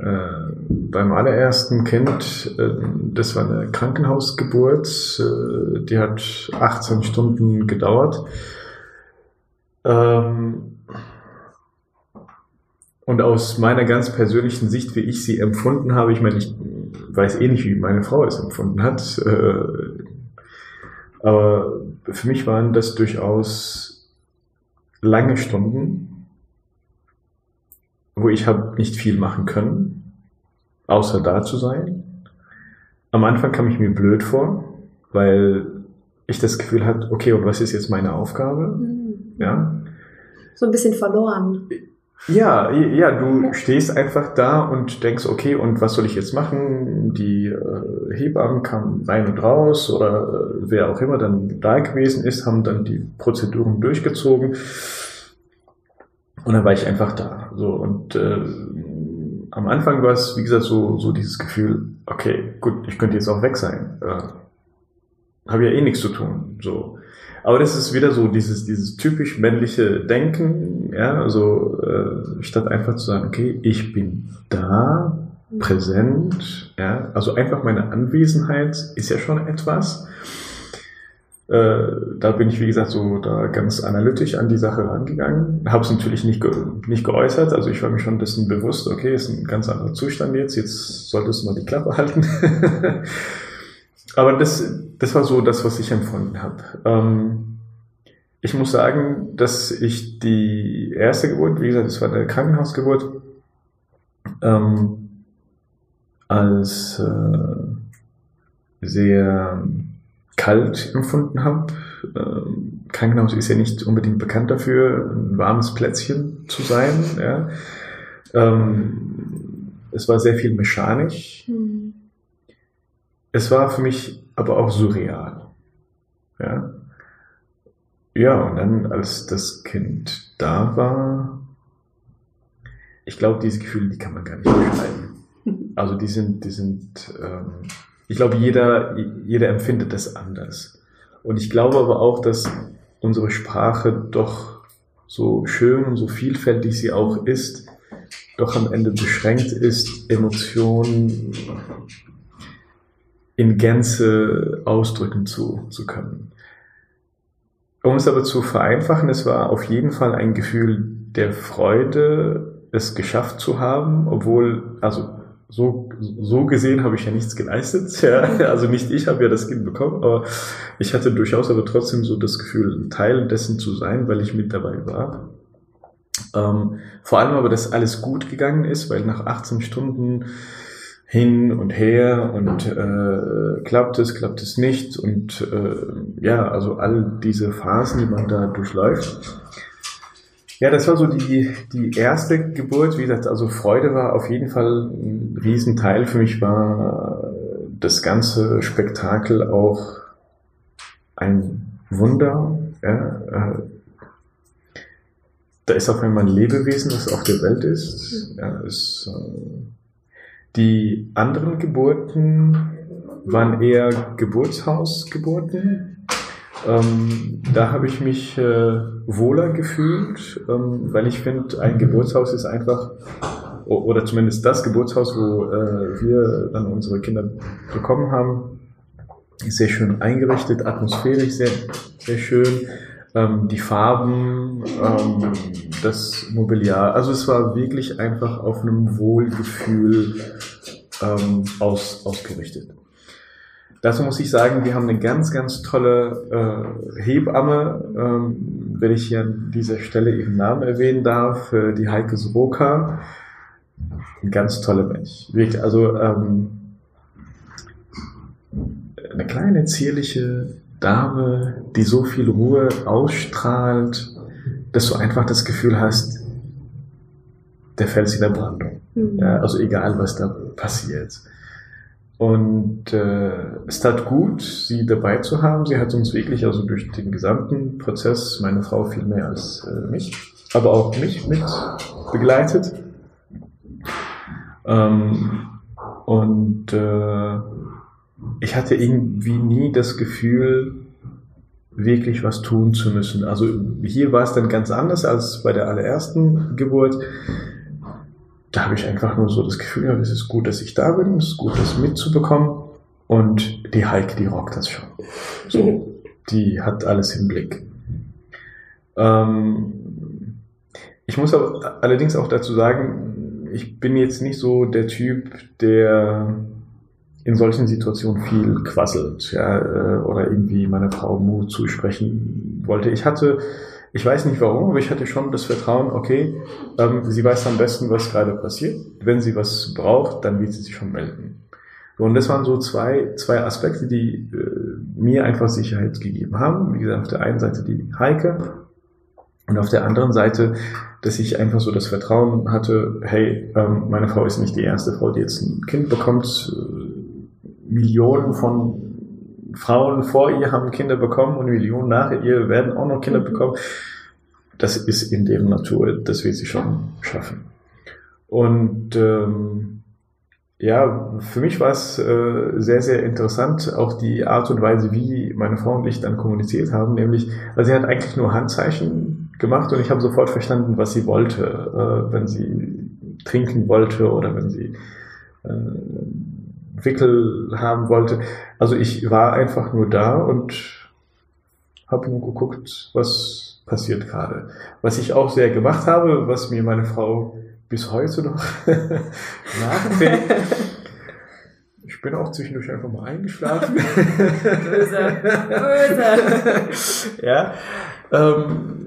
äh, beim allerersten Kind, äh, das war eine Krankenhausgeburt, äh, die hat 18 Stunden gedauert. Ähm, und aus meiner ganz persönlichen Sicht, wie ich sie empfunden habe, ich meine, ich weiß eh nicht, wie meine Frau es empfunden hat, äh, aber für mich waren das durchaus lange Stunden, wo ich habe nicht viel machen können, außer da zu sein. Am Anfang kam ich mir blöd vor, weil ich das Gefühl hatte, okay, und was ist jetzt meine Aufgabe? Hm. Ja, So ein bisschen verloren. Ja, ja, du stehst einfach da und denkst, okay, und was soll ich jetzt machen? Die äh, Hebammen kamen rein und raus oder äh, wer auch immer dann da gewesen ist, haben dann die Prozeduren durchgezogen. Und dann war ich einfach da. So und äh, am Anfang war es, wie gesagt, so, so dieses Gefühl, okay, gut, ich könnte jetzt auch weg sein. Äh, Habe ja eh nichts zu tun. So. Aber das ist wieder so dieses, dieses typisch männliche Denken, ja, also äh, statt einfach zu sagen, okay, ich bin da, präsent, ja, also einfach meine Anwesenheit ist ja schon etwas. Äh, da bin ich, wie gesagt, so da ganz analytisch an die Sache rangegangen. Habe es natürlich nicht, ge nicht geäußert, also ich war mir schon dessen bewusst, okay, ist ein ganz anderer Zustand jetzt, jetzt solltest du mal die Klappe halten. [laughs] Aber das, das war so das, was ich empfunden habe. Ähm, ich muss sagen, dass ich die erste Geburt, wie gesagt, das war eine Krankenhausgeburt, ähm, als äh, sehr kalt empfunden habe. Ähm, Krankenhaus ist ja nicht unbedingt bekannt dafür, ein warmes Plätzchen zu sein. Ja. Ähm, es war sehr viel mechanisch. Hm. Es war für mich aber auch surreal. Ja. Ja, und dann, als das Kind da war, ich glaube, diese Gefühle, die kann man gar nicht beschreiben. [laughs] Also die sind, die sind, ähm, ich glaube, jeder, jeder empfindet das anders. Und ich glaube aber auch, dass unsere Sprache doch so schön und so vielfältig sie auch ist, doch am Ende beschränkt ist, Emotionen in Gänze ausdrücken zu, zu können. um es aber zu vereinfachen, es war auf jeden Fall ein Gefühl der Freude, es geschafft zu haben, obwohl, also so, so gesehen habe ich ja nichts geleistet. [laughs] Ja. Also nicht ich habe ja das Kind bekommen, aber ich hatte durchaus aber trotzdem so das Gefühl, Teil dessen zu sein, weil ich mit dabei war. Ähm, vor allem aber, dass alles gut gegangen ist, weil nach 18 Stunden hin und her und äh, klappt es, klappt es nicht und äh, ja, also all diese Phasen, die man da durchläuft. Ja, das war so die, die erste Geburt. Wie gesagt, also Freude war auf jeden Fall ein Riesenteil. Für mich war das ganze Spektakel auch ein Wunder. Ja, äh, da ist auf einmal ein Lebewesen, das auf der Welt ist. Ja, es, äh, die anderen Geburten waren eher Geburtshausgeburten. Ähm, da habe ich mich äh, wohler gefühlt, ähm, weil ich finde, ein Geburtshaus ist einfach, oder zumindest das Geburtshaus, wo äh, wir dann unsere Kinder bekommen haben, ist sehr schön eingerichtet, atmosphärisch sehr, sehr schön ähm, die Farben, ähm, das Mobiliar. Also es war wirklich einfach auf einem Wohlgefühl ähm, aus, ausgerichtet. Dazu muss ich sagen, wir haben eine ganz, ganz tolle äh, Hebamme, ähm, wenn ich hier an dieser Stelle ihren Namen erwähnen darf, äh, die Heike Sroka. Ein ganz toller Mensch. Wirklich, also ähm, eine kleine, zierliche Dame, die so viel Ruhe ausstrahlt, dass du einfach das Gefühl hast, der Fels in der Brandung. Mhm. Ja, also egal, was da passiert. Und äh, es tat gut, sie dabei zu haben. Sie hat uns wirklich also durch den gesamten Prozess, meine Frau viel mehr als äh, mich, aber auch mich mit begleitet. Ähm, und äh, ich hatte irgendwie nie das Gefühl, wirklich was tun zu müssen. Also hier war es dann ganz anders als bei der allerersten Geburt. Da habe ich einfach nur so das Gefühl, ja, es ist gut, dass ich da bin, es ist gut, das mitzubekommen. Und die Heike, die rockt das schon. So, [laughs] die hat alles im Blick. Ähm, ich muss aber allerdings auch dazu sagen, ich bin jetzt nicht so der Typ, der in solchen Situationen viel quasselt, ja, äh, oder irgendwie meiner Frau Mut zusprechen wollte. Ich hatte, ich weiß nicht warum, aber ich hatte schon das Vertrauen, okay, ähm, sie weiß am besten, was gerade passiert. Wenn sie was braucht, dann wird sie sich schon melden. Und das waren so zwei, zwei Aspekte, die äh, mir einfach Sicherheit gegeben haben. Wie gesagt, auf der einen Seite die Heike und auf der anderen Seite, dass ich einfach so das Vertrauen hatte, hey, ähm, meine Frau ist nicht die erste Frau, die jetzt ein Kind bekommt Millionen von Frauen vor ihr haben Kinder bekommen und Millionen nach ihr werden auch noch Kinder mhm. bekommen. Das ist in deren Natur, das wird sie schon schaffen. Und ähm, ja, für mich war es äh, sehr, sehr interessant, auch die Art und Weise, wie meine Frau und ich dann kommuniziert haben, nämlich, also sie hat eigentlich nur Handzeichen gemacht und ich habe sofort verstanden, was sie wollte, äh, wenn sie trinken wollte oder wenn sie äh, Wickel haben wollte. Also ich war einfach nur da und habe nur geguckt, was passiert gerade. Was ich auch sehr gemacht habe, was mir meine Frau bis heute noch [laughs] nachträgt. Ich bin auch zwischendurch einfach mal eingeschlafen. böse, böse. [laughs] ja. Ähm,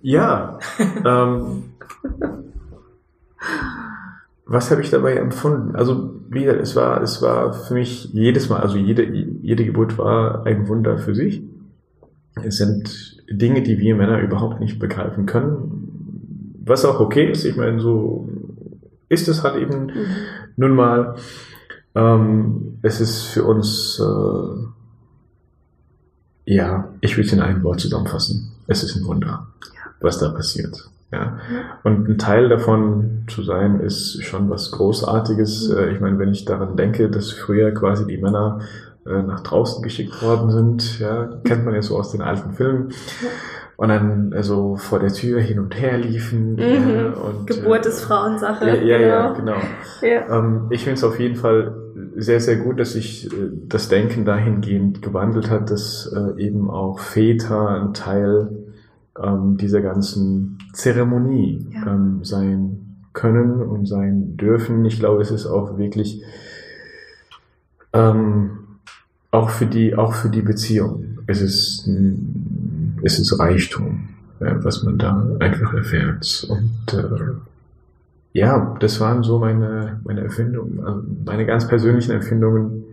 ja. Ähm, was habe ich dabei empfunden? Also, wie gesagt, es war, es war für mich jedes Mal, also jede, jede Geburt war ein Wunder für sich. Es sind Dinge, die wir Männer überhaupt nicht begreifen können. Was auch okay ist, ich meine, so ist es halt eben mhm. nun mal. Ähm, es ist für uns, äh, ja, ich will es in einem Wort zusammenfassen. Es ist ein Wunder, was da passiert. Ja. Und ein Teil davon zu sein, ist schon was Großartiges. Äh, ich meine, wenn ich daran denke, dass früher quasi die Männer äh, nach draußen geschickt worden sind, ja, kennt man ja so aus den alten Filmen. Und dann also vor der Tür hin und her liefen. Mhm. Ja, und, Geburt äh, ist Frauensache. Ja, ja, genau. ja genau. Ja. Ähm, ich finde es auf jeden Fall sehr, sehr gut, dass sich äh, das Denken dahingehend gewandelt hat, dass äh, eben auch Väter ein Teil ähm, dieser ganzen Zeremonie Ja. ähm, sein können und sein dürfen. Ich glaube, es ist auch wirklich ähm, auch für die, auch für die Beziehung. Es ist, es ist Reichtum, äh, was man da einfach erfährt. Und äh, ja, das waren so meine, meine Erfindungen, also meine ganz persönlichen Erfindungen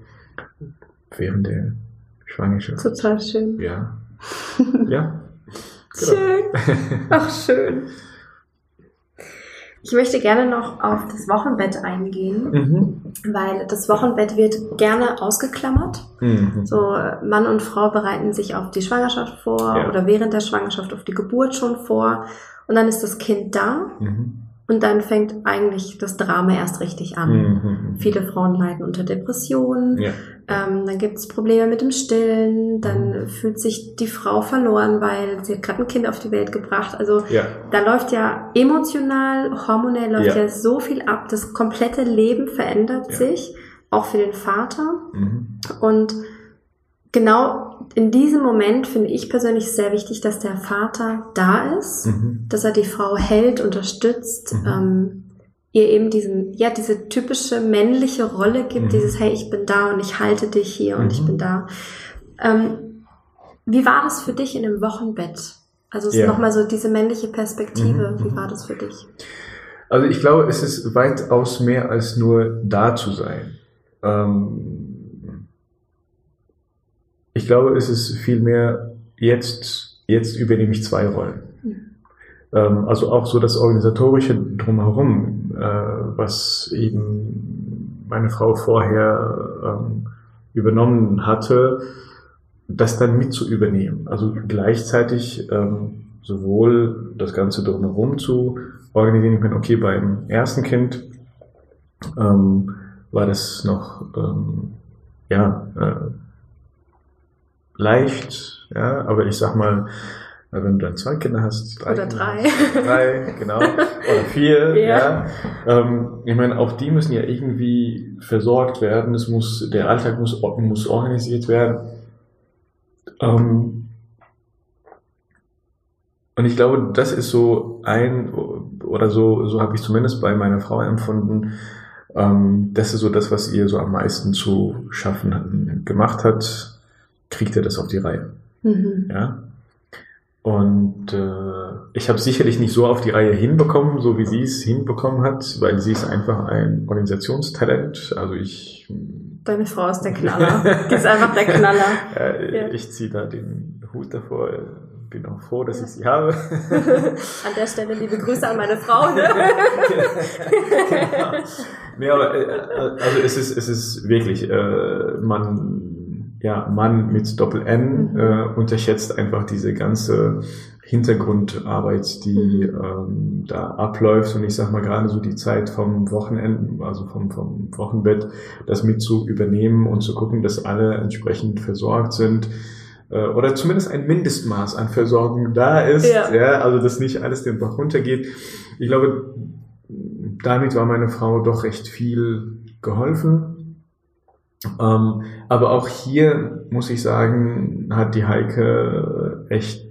während der Schwangerschaft. Total schön. Ja. Ja. Schön. [laughs] Ach, schön. Ich möchte gerne noch auf das Wochenbett eingehen, Mhm. weil das Wochenbett wird gerne ausgeklammert. Mhm. So, Mann und Frau bereiten sich auf die Schwangerschaft vor Ja. oder während der Schwangerschaft auf die Geburt schon vor. Und dann ist das Kind da Mhm. Und dann fängt eigentlich das Drama erst richtig an. Mhm. Viele Frauen leiden unter Depressionen, Ja. ähm, dann gibt es Probleme mit dem Stillen, dann fühlt sich die Frau verloren, weil sie hat gerade ein Kind auf die Welt gebracht. Also Ja. da läuft ja emotional, hormonell läuft Ja. ja, so viel ab. Das komplette Leben verändert sich, auch für den Vater. Mhm. Und genau in diesem Moment finde ich persönlich sehr wichtig, dass der Vater da ist, Mhm. dass er die Frau hält, unterstützt, Mhm. ähm, ihr eben diesen, ja, diese typische männliche Rolle gibt, Mhm. dieses, hey, ich bin da und ich halte dich hier und ich Mhm. bin da. Ähm, wie war das für dich in dem Wochenbett? Also Ja. nochmal so diese männliche Perspektive. Mhm, Wie mhm. war das für dich? Also ich glaube, es ist weitaus mehr als nur da zu sein. Ähm, ich glaube, es ist vielmehr jetzt, jetzt übernehme ich zwei Rollen. Mhm. Ähm, also auch so das Organisatorische drumherum, äh, was eben meine Frau vorher ähm, übernommen hatte, das dann mit zu übernehmen. Also gleichzeitig ähm, sowohl das Ganze drumherum zu organisieren. Ich meine, okay, beim ersten Kind ähm, war das noch ähm, ja äh, leicht, ja, aber ich sag mal, wenn du dann zwei Kinder hast, Oder Kinder drei. drei, [laughs] genau, oder vier, Ja. ja. Ähm, ich meine, auch die müssen ja irgendwie versorgt werden. Es muss, der Alltag muss, muss organisiert werden. Ähm, und ich glaube, das ist so ein, oder so, so habe ich zumindest bei meiner Frau empfunden, ähm, das ist so das, was ihr so am meisten zu schaffen gemacht hat, kriegt ihr das auf die Reihe. Mhm. Ja. Und äh, ich habe sicherlich nicht so auf die Reihe hinbekommen, so wie sie es hinbekommen hat, weil sie ist einfach ein Organisationstalent. Also ich, Deine Frau ist der Knaller. Die ist einfach der Knaller. [laughs] äh, Ja. ich ziehe da den Hut davor. Bin auch froh, dass ich sie habe. [laughs] An der Stelle liebe Grüße an meine Frau. Ne? [laughs] genau. Nee, aber äh, also es ist, es ist wirklich, äh, man, ja, Mann mit Doppel N Mhm. äh, unterschätzt einfach diese ganze Hintergrundarbeit, die Mhm. ähm, da abläuft. Und ich sag mal gerade so die Zeit vom Wochenende, also vom, vom Wochenbett, das mit zu übernehmen und zu gucken, dass alle entsprechend versorgt sind. äh, Oder zumindest ein Mindestmaß an Versorgung da ist, Ja. ja, also dass nicht alles den Bach runtergeht. Ich glaube, damit war meine Frau doch recht viel geholfen. Ähm, aber auch hier muss ich sagen, hat die Heike echt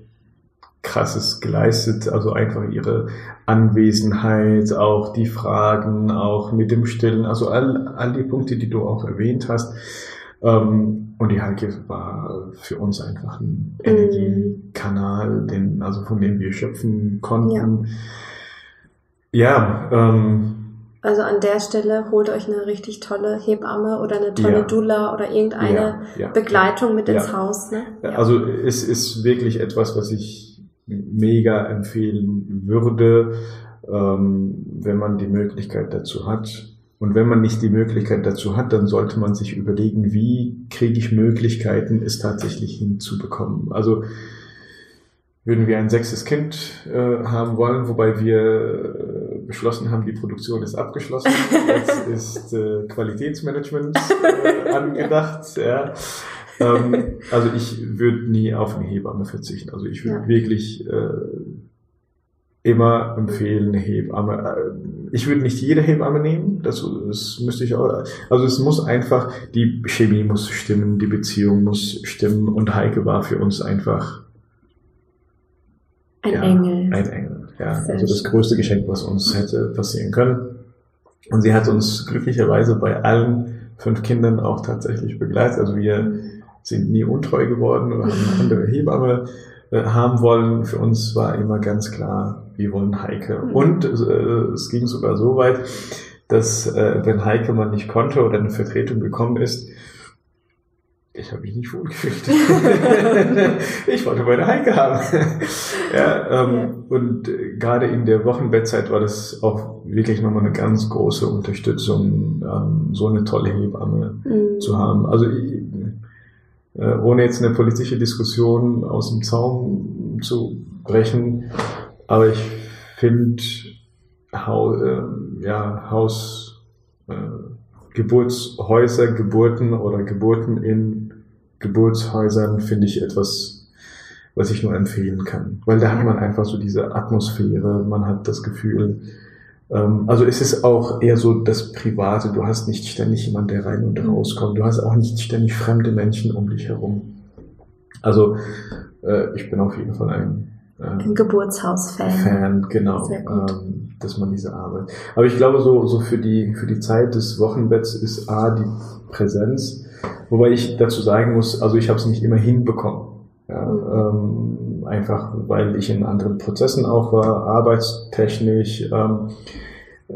krasses geleistet. Also einfach ihre Anwesenheit, auch die Fragen, auch mit dem Stillen, also all, all die Punkte, die du auch erwähnt hast. Ähm, und die Heike war für uns einfach ein Energiekanal, den, also von dem wir schöpfen konnten. Ja, ähm, Also an der Stelle holt euch eine richtig tolle Hebamme oder eine tolle Ja. Dula oder irgendeine ja, ja. Begleitung mit ins. Haus. Ne? Also es ist wirklich etwas, was ich mega empfehlen würde, ähm, wenn man die Möglichkeit dazu hat. Und wenn man nicht die Möglichkeit dazu hat, dann sollte man sich überlegen, wie kriege ich Möglichkeiten, es tatsächlich hinzubekommen. Also würden wir ein sechstes Kind äh, haben wollen, wobei wir äh, beschlossen haben, die Produktion ist abgeschlossen. [laughs] Jetzt ist äh, Qualitätsmanagement äh, angedacht. Ja. Ähm, also ich würde nie auf eine Hebamme verzichten. Also ich würde Ja. wirklich äh, immer empfehlen, eine Hebamme. Äh, ich würde nicht jede Hebamme nehmen, das, das müsste ich auch. Also es muss einfach, die Chemie muss stimmen, die Beziehung muss stimmen und Heike war für uns einfach ein ja, Engel. Ein Engel, ja. Sehr also das größte Geschenk, was uns hätte passieren können. Und sie hat uns glücklicherweise bei allen fünf Kindern auch tatsächlich begleitet. Also wir sind nie untreu geworden oder haben eine andere [laughs] Hebamme äh, haben wollen. Für uns war immer ganz klar, wir wollen Heike. Mhm. Und äh, es ging sogar so weit, dass äh, wenn Heike mal nicht konnte oder eine Vertretung gekommen ist, ich habe mich nicht wohl gefühlt. [laughs] ich wollte meine Heike haben. [laughs] ja, ähm. Und äh, gerade in der Wochenbettzeit war das auch wirklich nochmal eine ganz große Unterstützung, ähm, so eine tolle Hebamme mhm. zu haben. Also äh, ohne jetzt eine politische Diskussion aus dem Zaum zu brechen, aber ich finde Haus, äh, ja, Haus, äh, Geburtshäuser, Geburten oder Geburten in Geburtshäusern finde ich etwas, was ich nur empfehlen kann. Weil da hat man einfach so diese Atmosphäre, man hat das Gefühl, ähm, also es ist auch eher so das Private, du hast nicht ständig jemand, der rein und rauskommt, du hast auch nicht ständig fremde Menschen um dich herum. Also äh, ich bin auf jeden Fall ein äh, ein Geburtshaus-Fan. Fan, genau. Ähm, dass man diese Arbeit. Aber ich glaube, so, so für die, für die Zeit des Wochenbetts ist A, die Präsenz. Wobei ich dazu sagen muss, also ich habe es nicht immer hinbekommen. Ja, mhm. ähm, einfach weil ich in anderen Prozessen auch war, arbeitstechnisch. Ähm, äh,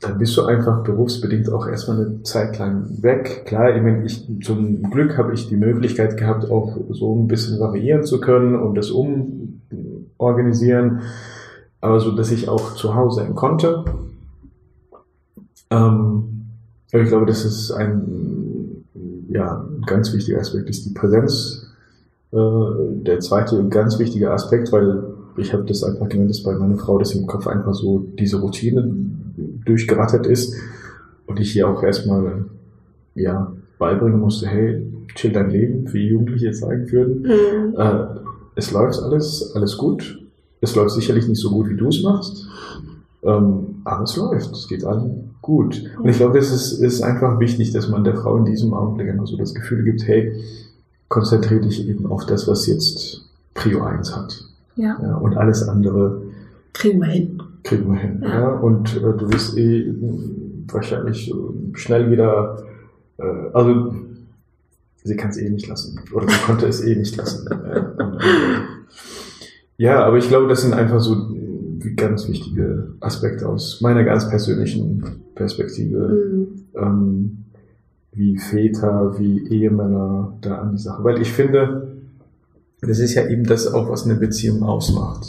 dann bist du einfach berufsbedingt auch erstmal eine Zeit lang weg. Klar, ich meine, ich, zum Glück habe ich die Möglichkeit gehabt, auch so ein bisschen variieren zu können und das umorganisieren aber so, dass ich auch zu Hause sein konnte. Ähm, ich glaube, das ist ein, ja, ein ganz wichtiger Aspekt, ist die Präsenz. Äh, der zweite ganz wichtige Aspekt, weil ich habe das einfach gemerkt, dass bei meiner Frau, dass im Kopf einfach so diese Routine durchgerattert ist und ich hier auch erstmal ja, beibringen musste, hey, chill dein Leben, wie Jugendliche jetzt sagen würden. Mhm. Äh, es läuft alles, alles gut. Es läuft sicherlich nicht so gut, wie du es machst, ähm, aber es läuft. Es geht allen gut. Und ich glaube, es ist, ist einfach wichtig, dass man der Frau in diesem Augenblick immer so das Gefühl gibt, hey, konzentriere dich eben auf das, was jetzt Prio 1 hat. Ja. ja und alles andere kriegen wir hin. Kriegen wir hin. Ja. ja. Und äh, du wirst eh wahrscheinlich schnell wieder, äh, also sie kann es eh nicht lassen. Oder sie konnte es eh nicht lassen. [laughs] und, ja, aber ich glaube, das sind einfach so ganz wichtige Aspekte aus meiner ganz persönlichen Perspektive, mhm. ähm, wie Väter, wie Ehemänner da an die Sache. Weil ich finde, das ist ja eben das auch, was eine Beziehung ausmacht.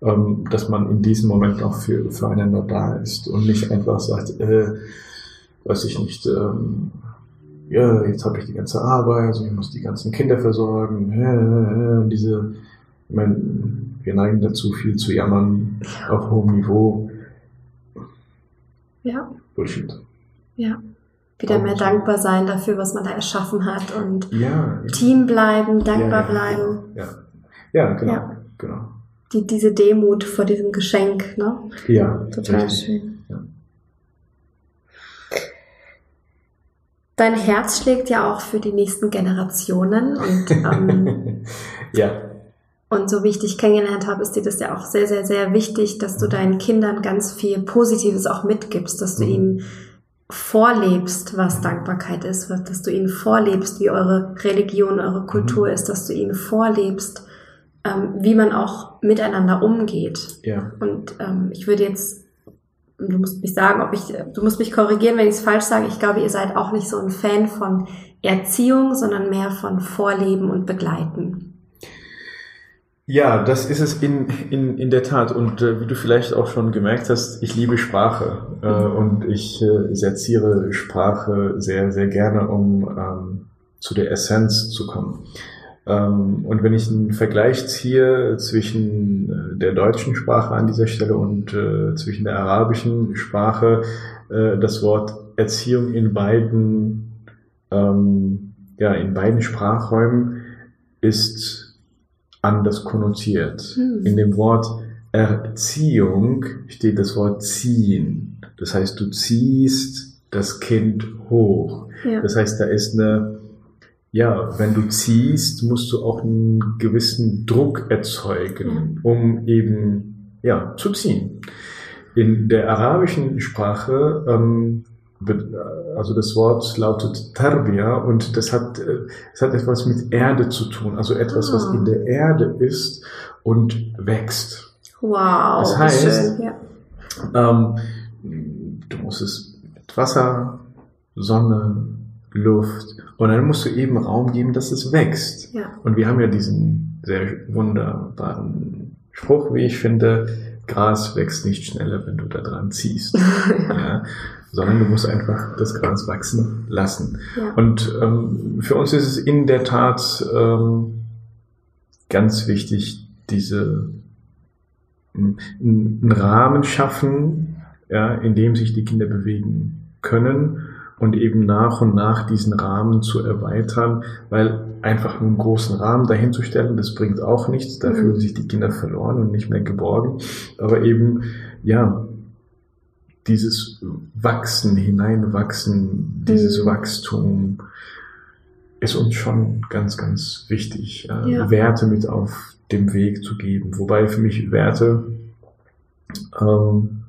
Ähm, dass man in diesem Moment auch für, füreinander da ist und nicht einfach sagt, äh, weiß ich nicht, ähm, ja, jetzt habe ich die ganze Arbeit, also ich muss die ganzen Kinder versorgen, äh, äh, diese ich meine, wir neigen dazu, viel zu jammern auf hohem Niveau. Ja. Bullshit. Ja. Wieder mehr dankbar sein dafür, was man da erschaffen hat und ja, Team bleiben, dankbar ja, bleiben. Ja, ja genau. Ja. genau. Die, diese Demut vor diesem Geschenk, ne? Ja. Total richtig. schön. Ja. Dein Herz schlägt ja auch für die nächsten Generationen und ähm, [laughs] ja. Und so wie ich dich kennengelernt habe, ist dir das ja auch sehr, sehr, sehr wichtig, dass du deinen Kindern ganz viel Positives auch mitgibst, dass du mhm. ihnen vorlebst, was Dankbarkeit ist, dass du ihnen vorlebst, wie eure Religion, eure Kultur mhm. ist, dass du ihnen vorlebst, ähm, wie man auch miteinander umgeht. Ja. Und ähm, ich würde jetzt, du musst mich sagen, ob ich, du musst mich korrigieren, wenn ich es falsch sage. Ich glaube, ihr seid auch nicht so ein Fan von Erziehung, sondern mehr von Vorleben und Begleiten. Ja, das ist es in, in, in der Tat. Und äh, wie du vielleicht auch schon gemerkt hast, ich liebe Sprache äh, und ich äh, serziere Sprache sehr, sehr gerne, um ähm, zu der Essenz zu kommen. Ähm, und wenn ich einen Vergleich ziehe zwischen äh, der deutschen Sprache an dieser Stelle und äh, zwischen der arabischen Sprache, äh, das Wort Erziehung in beiden, ähm, ja, in beiden Sprachräumen ist anders konnotiert. Mhm. In dem Wort Erziehung steht das Wort ziehen. Das heißt, du ziehst das Kind hoch. Ja. Das heißt, da ist eine, ja, wenn du ziehst, musst du auch einen gewissen Druck erzeugen, um eben, ja, zu ziehen. In der arabischen Sprache, ähm, also das Wort lautet Tarbia und das hat, das hat etwas mit Erde zu tun, also etwas, was Ah. in der Erde ist und wächst. Wow, Das heißt-. Ja. Ähm, du musst es mit Wasser, Sonne, Luft und dann musst du eben Raum geben, dass es wächst. Ja. Und wir haben ja diesen sehr wunderbaren Spruch, wie ich finde, Gras wächst nicht schneller, wenn du da dran ziehst, [laughs] ja, sondern du musst einfach das Gras wachsen lassen. Ja. Und ähm, für uns ist es in der Tat ähm, ganz wichtig, diese einen Rahmen schaffen, ja, in dem sich die Kinder bewegen können und eben nach und nach diesen Rahmen zu erweitern, weil einfach nur einen großen Rahmen dahin zu stellen, das bringt auch nichts, da Mhm. fühlen sich die Kinder verloren und nicht mehr geborgen, aber eben, ja, dieses Wachsen, hineinwachsen, dieses Mhm. Wachstum ist uns schon ganz, ganz wichtig, äh, Ja. Werte mit auf dem Weg zu geben. Wobei für mich Werte ähm,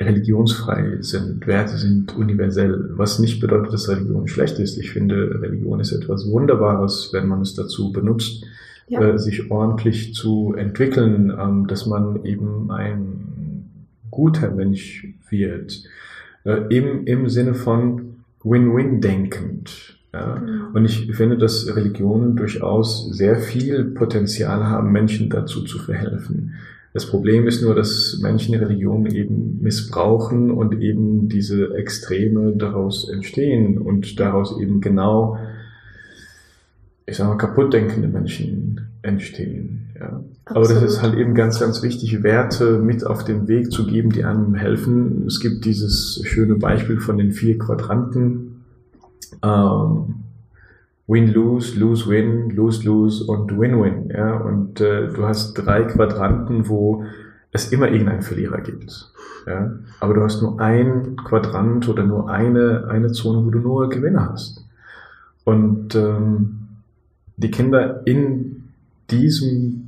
religionsfrei sind. Werte sind universell, was nicht bedeutet, dass Religion schlecht ist. Ich finde, Religion ist etwas Wunderbares, wenn man es dazu benutzt, Ja. äh, sich ordentlich zu entwickeln, ähm, dass man eben ein guter Mensch wird. Äh, im, Im Sinne von Win-Win denkend. Ja? Genau. Und ich finde, dass Religionen durchaus sehr viel Potenzial haben, Menschen dazu zu verhelfen. Das Problem ist nur, dass Menschen Religionen eben missbrauchen und eben diese Extreme daraus entstehen und daraus eben genau, ich sag mal, kaputt denkende Menschen entstehen. Ja. Aber das ist halt eben ganz, ganz wichtig, Werte mit auf den Weg zu geben, die einem helfen. Es gibt dieses schöne Beispiel von den vier Quadranten. Ähm, Win-Lose, Lose-Win, Lose-Lose und Win-Win. Ja? Und äh, du hast drei Quadranten, wo es immer irgendeinen Verlierer gibt. Ja? Aber du hast nur ein Quadrant oder nur eine, eine Zone, wo du nur Gewinner hast. Und ähm, die Kinder in diesem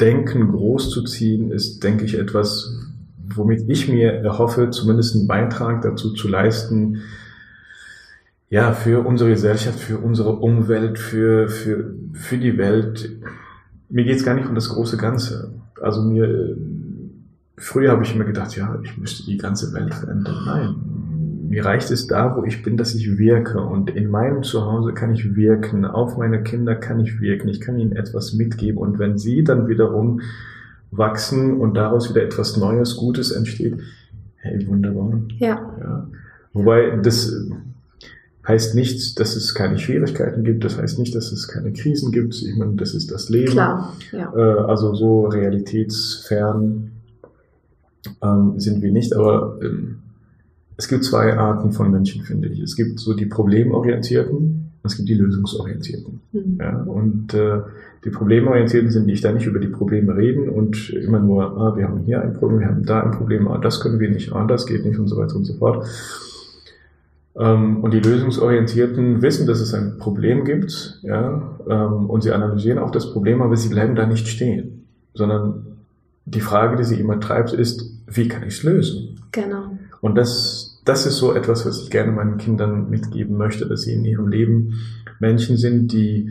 Denken großzuziehen, ist, denke ich, etwas, womit ich mir erhoffe, zumindest einen Beitrag dazu zu leisten, ja, für unsere Gesellschaft, für unsere Umwelt, für, für, für die Welt. Mir geht's gar nicht um das große Ganze. Also mir, früher habe ich immer gedacht, ja, ich müsste die ganze Welt verändern. Nein, mir reicht es da, wo ich bin, dass ich wirke. Und in meinem Zuhause kann ich wirken. Auf meine Kinder kann ich wirken. Ich kann ihnen etwas mitgeben. Und wenn sie dann wiederum wachsen und daraus wieder etwas Neues, Gutes entsteht, hey, wunderbar. Ja. Ja. Wobei das heißt nicht, dass es keine Schwierigkeiten gibt. Das heißt nicht, dass es keine Krisen gibt. Ich meine, das ist das Leben. Klar. Ja. Äh, also so realitätsfern ähm, sind wir nicht, aber ähm, es gibt zwei Arten von Menschen, finde ich. Es gibt so die Problemorientierten und es gibt die Lösungsorientierten. Mhm. Ja? Und äh, die Problemorientierten sind, die ständig über die Probleme reden und immer nur, ah, wir haben hier ein Problem, wir haben da ein Problem, ah, das können wir nicht, ah, das geht nicht und so weiter und so fort. Ähm, und die Lösungsorientierten wissen, dass es ein Problem gibt, ja, ähm, und sie analysieren auch das Problem, aber sie bleiben da nicht stehen, sondern die Frage, die sie immer treibt, ist, wie kann ich es lösen? Genau. Und das, das ist so etwas, was ich gerne meinen Kindern mitgeben möchte, dass sie in ihrem Leben Menschen sind, die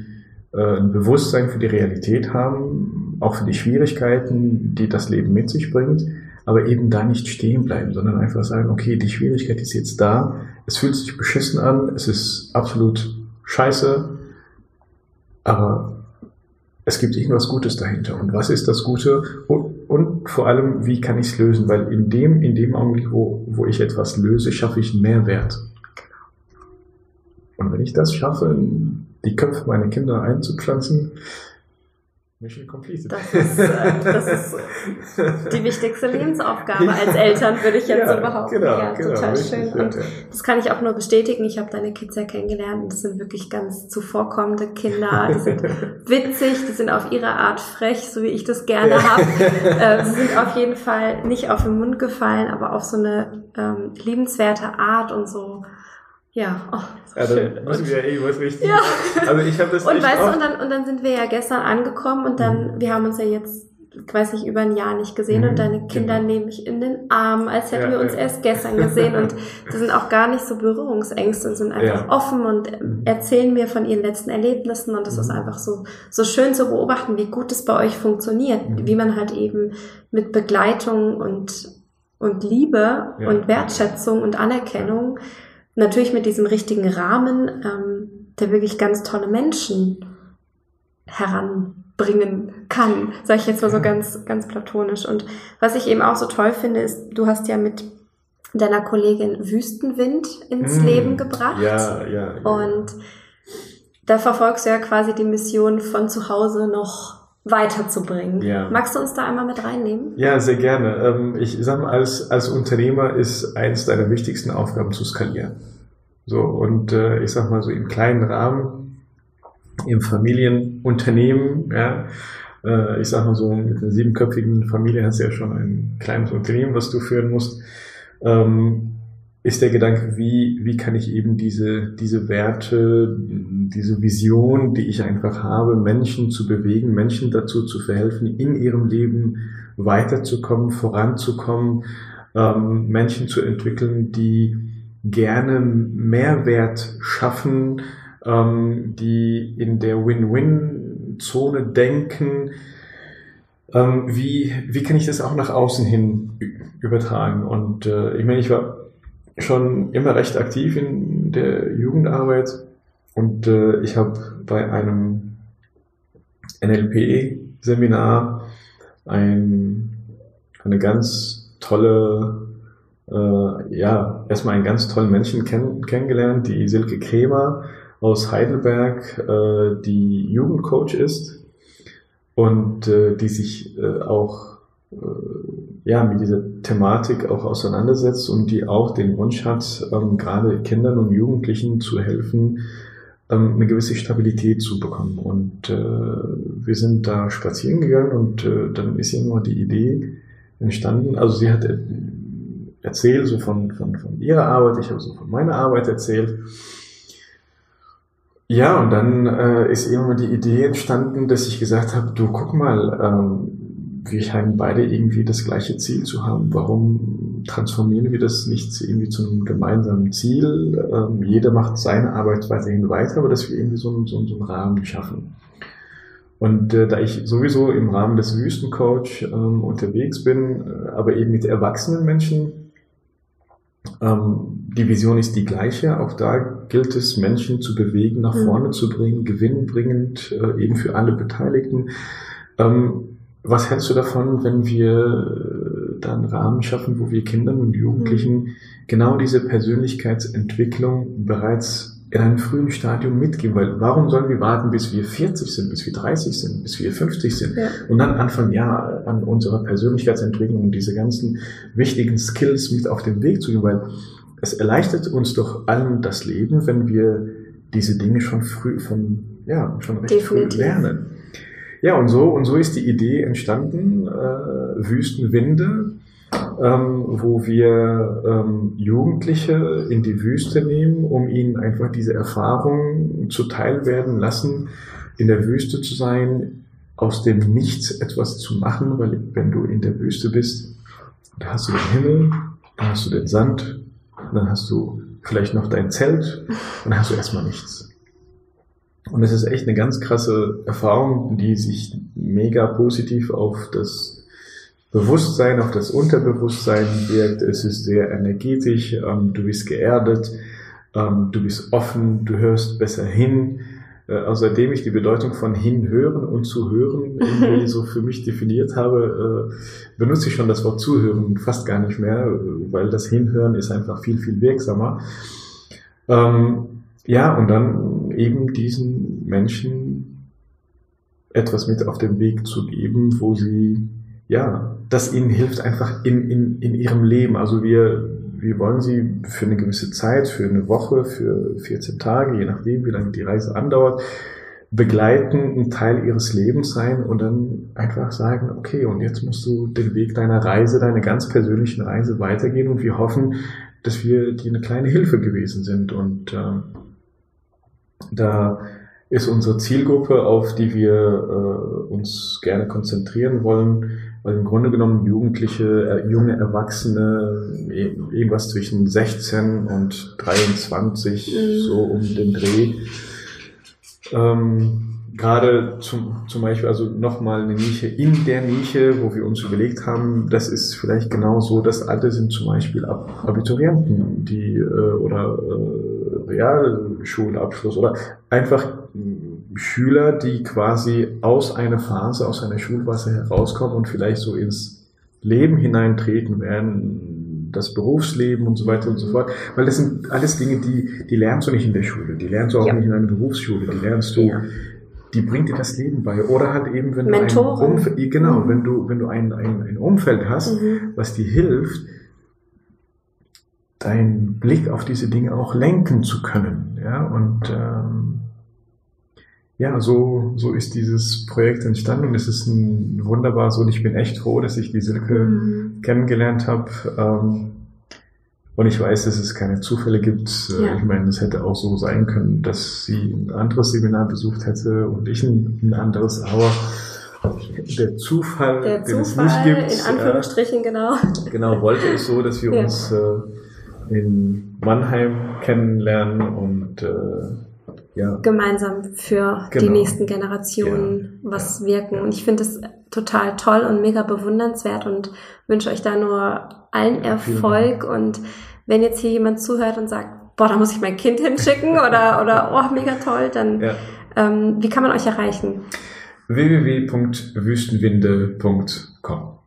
äh, ein Bewusstsein für die Realität haben, auch für die Schwierigkeiten, die das Leben mit sich bringt, aber eben da nicht stehen bleiben, sondern einfach sagen, okay, die Schwierigkeit ist jetzt da, es fühlt sich beschissen an, es ist absolut scheiße, aber es gibt irgendwas Gutes dahinter. Und was ist das Gute? Und, vor allem, wie kann ich es lösen? Weil in dem, in dem Augenblick, wo, wo ich etwas löse, schaffe ich einen Mehrwert. Und wenn ich das schaffe, die Köpfe meiner Kinder einzupflanzen, Mission completed. Das ist, äh, das ist die wichtigste Lebensaufgabe als Eltern, würde ich jetzt Ja, so behaupten. genau, ja, genau, total richtig, schön. ja, Und ja. das kann ich auch nur bestätigen. Ich habe deine Kids ja kennengelernt und das sind wirklich ganz zuvorkommende Kinder. Die sind [laughs] witzig, die sind auf ihre Art frech, so wie ich das gerne habe. äh, sie sind auf jeden Fall nicht auf den Mund gefallen, aber auf so eine ähm, liebenswerte Art und so. Ja, oh, so Ja, schön. müssen wir ja eh was richtig. Ja. Also ich habe das Und weißt oft- und dann, und dann sind wir ja gestern angekommen und dann, wir haben uns ja jetzt, ich weiß nicht, über ein Jahr nicht gesehen Mhm, und deine Kinder genau. nehmen mich in den Arm, als hätten Ja, wir uns ja. erst gestern gesehen und [laughs] die sind auch gar nicht so berührungsängst und sind einfach offen und ähm, erzählen mir von ihren letzten Erlebnissen und das ist Mhm. einfach so, so schön zu beobachten, wie gut es bei euch funktioniert, Mhm. wie man halt eben mit Begleitung und, und Liebe und Wertschätzung und Anerkennung natürlich mit diesem richtigen Rahmen, ähm, der wirklich ganz tolle Menschen heranbringen kann, sage ich jetzt mal so ganz, ganz platonisch. Und was ich eben auch so toll finde, ist, du hast ja mit deiner Kollegin Wüstenwind ins Mm, Leben gebracht. Ja, ja. ja. Und da verfolgst du ja quasi die Mission von zu Hause noch weiterzubringen. Ja. Magst du uns da einmal mit reinnehmen? Ja, sehr gerne. Ähm, Ich sag mal, als, als Unternehmer ist eins deiner wichtigsten Aufgaben zu skalieren. So, und äh, ich sag mal so im kleinen Rahmen, im Familienunternehmen, ja, äh, ich sag mal so, mit einer siebenköpfigen Familie hast du ja schon ein kleines Unternehmen, was du führen musst, ähm, ist der Gedanke, wie, wie kann ich eben diese, diese Werte, diese Vision, die ich einfach habe, Menschen zu bewegen, Menschen dazu zu verhelfen, in ihrem Leben weiterzukommen, voranzukommen, ähm, Menschen zu entwickeln, die gerne Mehrwert schaffen, ähm, die in der Win-Win-Zone denken. Ähm, wie, wie kann ich das auch nach außen hin übertragen? Und äh, ich meine, ich war schon immer recht aktiv in der Jugendarbeit. Und äh, ich habe bei einem NLP-Seminar ein, eine ganz tolle, äh, ja, erstmal einen ganz tollen Menschen kenn kennengelernt, die Silke Kremer aus Heidelberg, äh, die Jugendcoach ist und äh, die sich äh, auch äh, ja, mit dieser Thematik auch auseinandersetzt und die auch den Wunsch hat, ähm, gerade Kindern und Jugendlichen zu helfen, ähm, eine gewisse Stabilität zu bekommen. Und äh, wir sind da spazieren gegangen und äh, dann ist irgendwann die Idee entstanden. Also sie hat äh, erzählt so von, von, von ihrer Arbeit, ich habe so von meiner Arbeit erzählt. Ja, und dann äh, ist irgendwann die Idee entstanden, dass ich gesagt habe, du guck mal, ähm, wir scheinen beide irgendwie das gleiche Ziel zu haben. Warum transformieren wir das nicht irgendwie zu einem gemeinsamen Ziel? Ähm, jeder macht seine Arbeit weiterhin weiter, aber dass wir irgendwie so einen, so einen, Rahmen schaffen. Und äh, da ich sowieso im Rahmen des Wüstencoach ähm, unterwegs bin, äh, aber eben mit erwachsenen Menschen, ähm, die Vision ist die gleiche. Auch da gilt es, Menschen zu bewegen, nach Mhm. vorne zu bringen, gewinnbringend, äh, eben für alle Beteiligten. Ähm, was hältst du davon, wenn wir äh, da einen Rahmen schaffen, wo wir Kindern und Jugendlichen genau diese Persönlichkeitsentwicklung bereits in einem frühen Stadium mitgeben? Weil warum sollen wir warten, bis wir 40 sind, bis wir 30 sind, bis wir 50 sind Ja. und dann anfangen, ja, an unserer Persönlichkeitsentwicklung und diese ganzen wichtigen Skills mit auf den Weg zu gehen, weil es erleichtert uns doch allen das Leben, wenn wir diese Dinge schon früh, von, ja, schon recht Definitiv. früh lernen. Ja, und so, und so ist die Idee entstanden, äh, Wüstenwinde, ähm, wo wir ähm, Jugendliche in die Wüste nehmen, um ihnen einfach diese Erfahrung zuteil werden lassen, in der Wüste zu sein, aus dem Nichts etwas zu machen, weil wenn du in der Wüste bist, da hast du den Himmel, dann hast du den Sand, dann hast du vielleicht noch dein Zelt und dann hast du erstmal nichts. Und es ist echt eine ganz krasse Erfahrung, die sich mega positiv auf das Bewusstsein, auf das Unterbewusstsein wirkt. Es ist sehr energetisch, ähm, du bist geerdet, ähm, du bist offen, du hörst besser hin. Äh, also seitdem ich die Bedeutung von hinhören und zu hören irgendwie [laughs] so für mich definiert habe, äh, benutze ich schon das Wort zuhören fast gar nicht mehr, äh, weil das Hinhören ist einfach viel, viel wirksamer. Ähm, ja, und dann eben diesen Menschen etwas mit auf den Weg zu geben, wo sie, ja, das ihnen hilft einfach in, in, in ihrem Leben. Also wir, wir wollen sie für eine gewisse Zeit, für eine Woche, für 14 Tage, je nachdem, wie lange die Reise andauert, begleiten, ein Teil ihres Lebens sein und dann einfach sagen, okay, und jetzt musst du den Weg deiner Reise, deiner ganz persönlichen Reise weitergehen und wir hoffen, dass wir dir eine kleine Hilfe gewesen sind und äh, da ist unsere Zielgruppe, auf die wir äh, uns gerne konzentrieren wollen, weil im Grunde genommen Jugendliche, äh, junge Erwachsene, e-, irgendwas zwischen 16 und 23, mhm. so um den Dreh. Ähm, Gerade zum, zum Beispiel, also nochmal eine Nische in der Nische, wo wir uns überlegt haben, das ist vielleicht genau so, das Alte sind zum Beispiel Abiturienten, die äh, oder äh, Realschulabschluss oder einfach Schüler, die quasi aus einer Phase, aus einer Schulphase herauskommen und vielleicht so ins Leben hineintreten werden, das Berufsleben und so weiter und so fort. Weil das sind alles Dinge, die, die lernst du nicht in der Schule, die lernst du auch ja. nicht in einer Berufsschule, die lernst du, ja. die bringt dir das Leben bei. Oder halt eben, wenn Mentoren. du ein Umfeld, genau, mhm. wenn du, wenn du ein, ein, ein Umfeld hast, mhm. was dir hilft, deinen Blick auf diese Dinge auch lenken zu können. Ja, und ähm, ja, so, so ist dieses Projekt entstanden und es ist ein wunderbares und ich bin echt froh, dass ich die Silke mhm. kennengelernt habe. Ähm, und ich weiß, dass es keine Zufälle gibt. Äh, ja. Ich meine, es hätte auch so sein können, dass sie ein anderes Seminar besucht hätte und ich ein, ein anderes, aber der Zufall, der den Zufall, es nicht gibt, in Anführungsstrichen, ja, genau. Genau, wollte es so, dass wir ja. uns äh, in Mannheim kennenlernen und äh, ja. gemeinsam für genau. die nächsten Generationen ja. was ja. wirken. Und ich finde es total toll und mega bewundernswert und wünsche euch da nur allen Erfolg. Und wenn jetzt hier jemand zuhört und sagt, boah, da muss ich mein Kind [laughs] hinschicken oder, oder oh, mega toll, dann ähm, wie kann man euch erreichen? www.wüstenwinde.com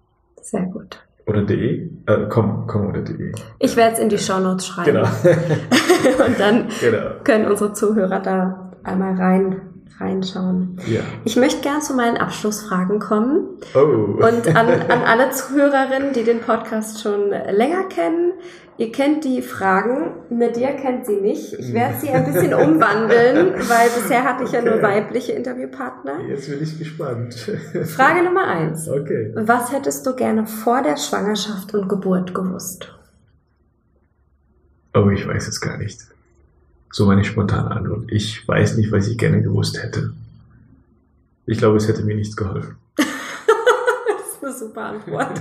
Sehr gut. Oder de? Äh, komm, komm oder de. Ich werde es in die Shownotes schreiben. Genau. [laughs] Und dann genau. können unsere Zuhörer da einmal rein reinschauen. Ja. Ich möchte gern zu meinen Abschlussfragen kommen. Oh. Und an, [laughs] an alle Zuhörerinnen, die den Podcast schon länger kennen, ihr kennt die Fragen, mit dir kennt sie nicht. Ich werde sie ein bisschen [laughs] umwandeln, weil bisher hatte ich okay. ja nur weibliche Interviewpartner. Jetzt bin ich gespannt. [laughs] Frage Nummer eins. Okay. Was hättest du gerne vor der Schwangerschaft und Geburt gewusst? Oh, ich weiß es gar nicht. So meine spontane Antwort. Ich weiß nicht, was ich gerne gewusst hätte. Ich glaube, es hätte mir nichts geholfen. [laughs] das ist eine super Antwort. [laughs]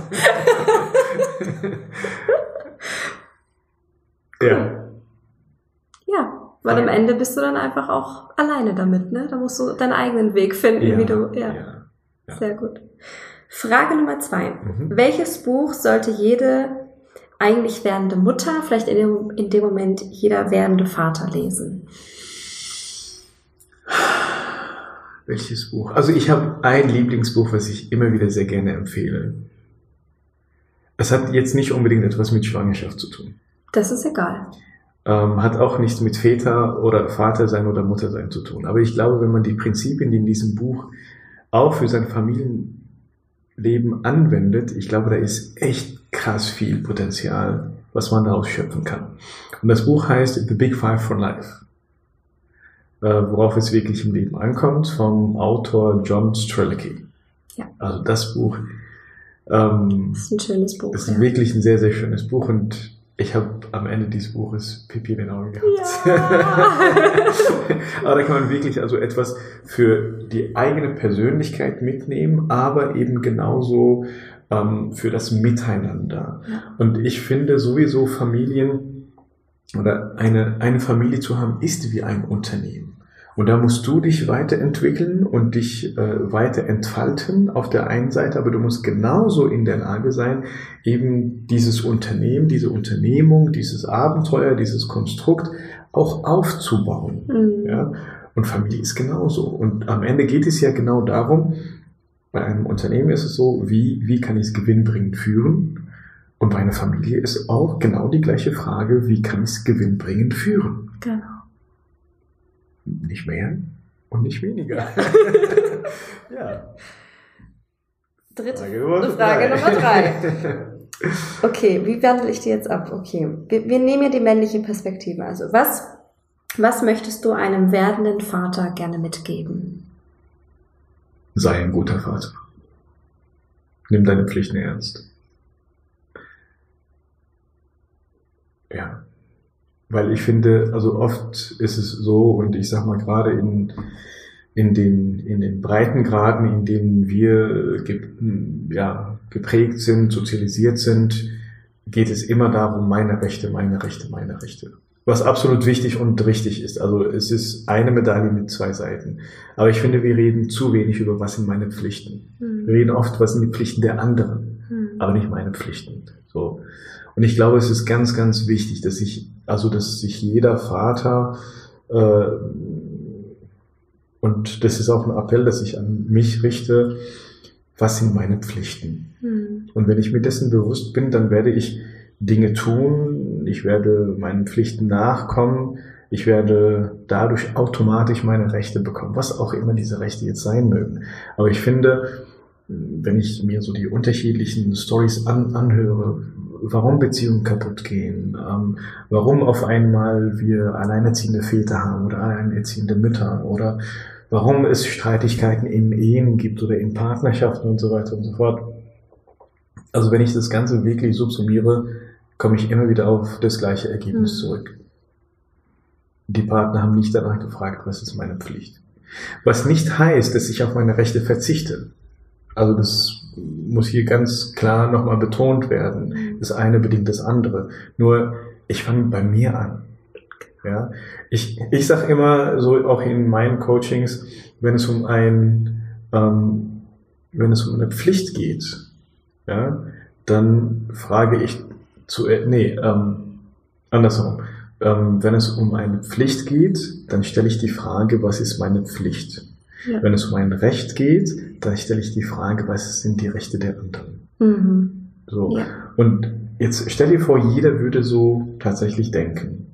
ja. Ja, weil am Ende bist du dann einfach auch alleine damit, ne? Da musst du deinen eigenen Weg finden, ja, wie du, ja. ja, ja. Sehr gut. Frage Nummer zwei. Mhm. Welches Buch sollte jede eigentlich werdende Mutter, vielleicht in dem, in dem Moment jeder werdende Vater lesen? Welches Buch? Also ich habe ein Lieblingsbuch, was ich immer wieder sehr gerne empfehle. Es hat jetzt nicht unbedingt etwas mit Schwangerschaft zu tun. Das ist egal. Ähm, hat auch nichts mit Väter oder Vater sein oder Mutter sein zu tun. Aber ich glaube, wenn man die Prinzipien, die in diesem Buch auch für sein Familienleben anwendet, ich glaube, da ist echt krass viel Potenzial, was man daraus schöpfen kann. Und das Buch heißt The Big Five for Life, äh, worauf es wirklich im Leben ankommt, vom Autor John Strelicky. Ja. Also das Buch. Ähm, das ist ein schönes Buch. Ist ja. wirklich ein sehr, sehr schönes Buch und ich habe am Ende dieses Buches Pipi in den Augen gehabt. Ja. [laughs] aber da kann man wirklich also etwas für die eigene Persönlichkeit mitnehmen, aber eben genauso ähm, für das Miteinander. Und ich finde sowieso Familien oder eine, eine Familie zu haben, ist wie ein Unternehmen. Und da musst du dich weiterentwickeln und dich äh, weiter entfalten auf der einen Seite, aber du musst genauso in der Lage sein, eben dieses Unternehmen, diese Unternehmung, dieses Abenteuer, dieses Konstrukt auch aufzubauen. Mhm. Ja? Und Familie ist genauso. Und am Ende geht es ja genau darum, bei einem Unternehmen ist es so, wie, wie kann ich es gewinnbringend führen? Und bei einer Familie ist auch genau die gleiche Frage, wie kann ich es gewinnbringend führen? Genau. Nicht mehr, Und nicht weniger. [laughs] ja. Dritte Frage Nummer, Frage Nummer drei. [laughs] Okay, wie wandle ich die jetzt ab? Okay, wir, wir nehmen ja die männlichen Perspektiven. Also was, was möchtest du einem werdenden Vater gerne mitgeben? Sei ein guter Vater. Nimm deine Pflichten ernst. Ja. Weil ich finde, also oft ist es so, und ich sag mal gerade in, in den, in den Breitengraden, in denen wir ge, ja, geprägt sind, sozialisiert sind, geht es immer darum, meine Rechte, meine Rechte, meine Rechte. Was absolut wichtig und richtig ist. Also es ist eine Medaille mit zwei Seiten. Aber ich finde, wir reden zu wenig über, was sind meine Pflichten. Mhm. Wir reden oft, was sind die Pflichten der anderen, mhm. aber nicht meine Pflichten. So. Und ich glaube, es ist ganz, ganz wichtig, dass sich, also dass sich jeder Vater äh, und das ist auch ein Appell, dass ich an mich richte, was sind meine Pflichten? Mhm. Und wenn ich mir dessen bewusst bin, dann werde ich Dinge tun, ich werde meinen Pflichten nachkommen, ich werde dadurch automatisch meine Rechte bekommen, was auch immer diese Rechte jetzt sein mögen. Aber ich finde, wenn ich mir so die unterschiedlichen Stories an, anhöre, warum Beziehungen kaputt gehen, ähm, warum auf einmal wir alleinerziehende Väter haben oder alleinerziehende Mütter oder warum es Streitigkeiten in Ehen gibt oder in Partnerschaften und so weiter und so fort. Also wenn ich das Ganze wirklich subsumiere, komme ich immer wieder auf das gleiche Ergebnis mhm. zurück. Die Partner haben nicht danach gefragt, was ist meine Pflicht. Was nicht heißt, dass ich auf meine Rechte verzichte. Also das muss hier ganz klar nochmal betont werden. Mhm. Das eine bedingt das andere. Nur ich fange bei mir an. Ja, ich, ich sage immer so auch in meinen Coachings, wenn es um ein, ähm, wenn es um eine Pflicht geht, ja, dann frage ich zu, äh, nee, ähm, andersrum. Ähm, wenn es um eine Pflicht geht, dann stelle ich die Frage, was ist meine Pflicht? Ja. Wenn es um ein Recht geht, dann stelle ich die Frage, was sind die Rechte der anderen? Mhm. So. Ja. Und jetzt stell dir vor, jeder würde so tatsächlich denken.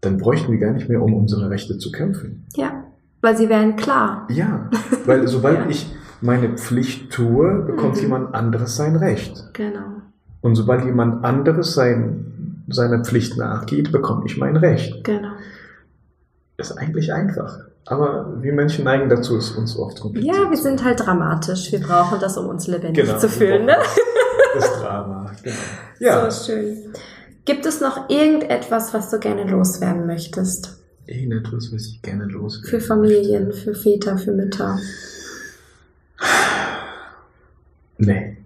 Dann bräuchten wir gar nicht mehr, um unsere Rechte zu kämpfen. Ja, weil sie wären klar. Ja, weil [laughs] sobald ja. ich meine Pflicht tue, bekommt mhm. jemand anderes sein Recht. Genau. Und sobald jemand anderes sein, seiner Pflicht nachgeht, bekomme ich mein Recht. Genau. Ist eigentlich einfach. Aber wir Menschen neigen dazu, es uns oft kompliziert. Ja, wir sind halt dramatisch. Wir brauchen das, um uns lebendig genau, zu fühlen. Ne? Das Drama, genau. Ja. So schön. Gibt es noch irgendetwas, was du gerne loswerden möchtest? Irgendetwas, was ich gerne loswerden Für Familien, möchte. für Väter, für Mütter. Nee.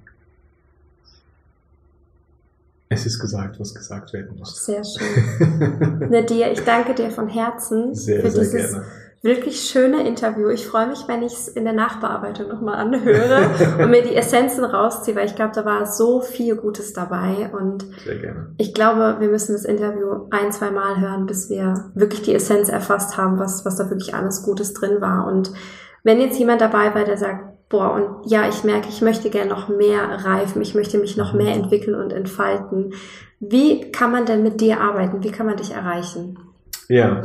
Es ist gesagt, was gesagt werden muss. Sehr schön. [laughs] Nadia, ich danke dir von Herzen sehr, für sehr dieses gerne wirklich schöne Interview. Ich freue mich, wenn ich es in der Nachbearbeitung nochmal anhöre und mir die Essenzen rausziehe, weil ich glaube, da war so viel Gutes dabei. Und Sehr gerne. ich glaube, wir müssen das Interview ein, zwei Mal hören, bis wir wirklich die Essenz erfasst haben, was, was da wirklich alles Gutes drin war. Und wenn jetzt jemand dabei war, der sagt, boah, und ja, ich merke, ich möchte gerne noch mehr reifen, ich möchte mich noch mehr entwickeln und entfalten. Wie kann man denn mit dir arbeiten? Wie kann man dich erreichen? Ja,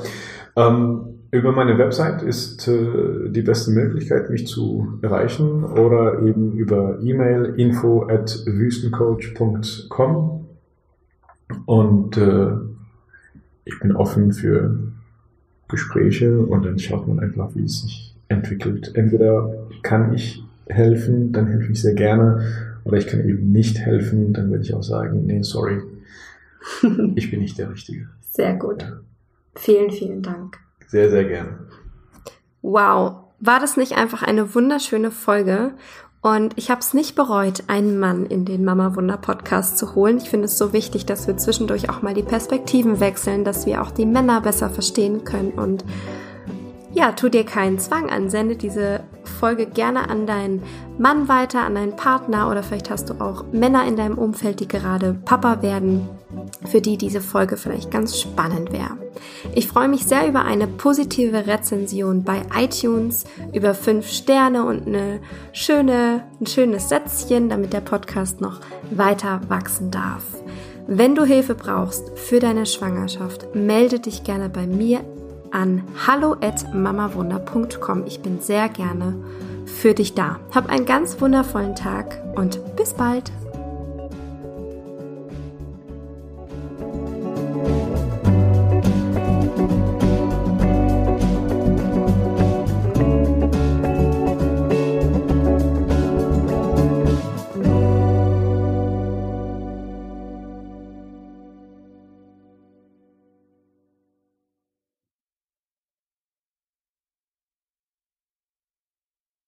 ähm, über meine Website ist äh, die beste Möglichkeit, mich zu erreichen oder eben über E-Mail info at wüstencoach.com und äh, ich bin offen für Gespräche und dann schaut man einfach, wie es sich entwickelt. Entweder kann ich helfen, dann helfe ich sehr gerne, oder ich kann eben nicht helfen, dann werde ich auch sagen, nee, sorry, [laughs] ich bin nicht der Richtige. Sehr gut. Ja. Vielen, vielen Dank. Sehr, sehr gerne. Wow, war das nicht einfach eine wunderschöne Folge? Und ich habe es nicht bereut, einen Mann in den Mama Wunder Podcast zu holen. Ich finde es so wichtig, dass wir zwischendurch auch mal die Perspektiven wechseln, dass wir auch die Männer besser verstehen können und ja, tu dir keinen Zwang an, sende diese Folge gerne an deinen Mann weiter, an deinen Partner oder vielleicht hast du auch Männer in deinem Umfeld, die gerade Papa werden, für die diese Folge vielleicht ganz spannend wäre. Ich freue mich sehr über eine positive Rezension bei iTunes, über fünf Sterne und eine schöne, ein schönes Sätzchen, damit der Podcast noch weiter wachsen darf. Wenn du Hilfe brauchst für deine Schwangerschaft, melde dich gerne bei mir an hallo@mamawunder.com. Ich bin sehr gerne für dich da. Hab einen ganz wundervollen Tag und bis bald.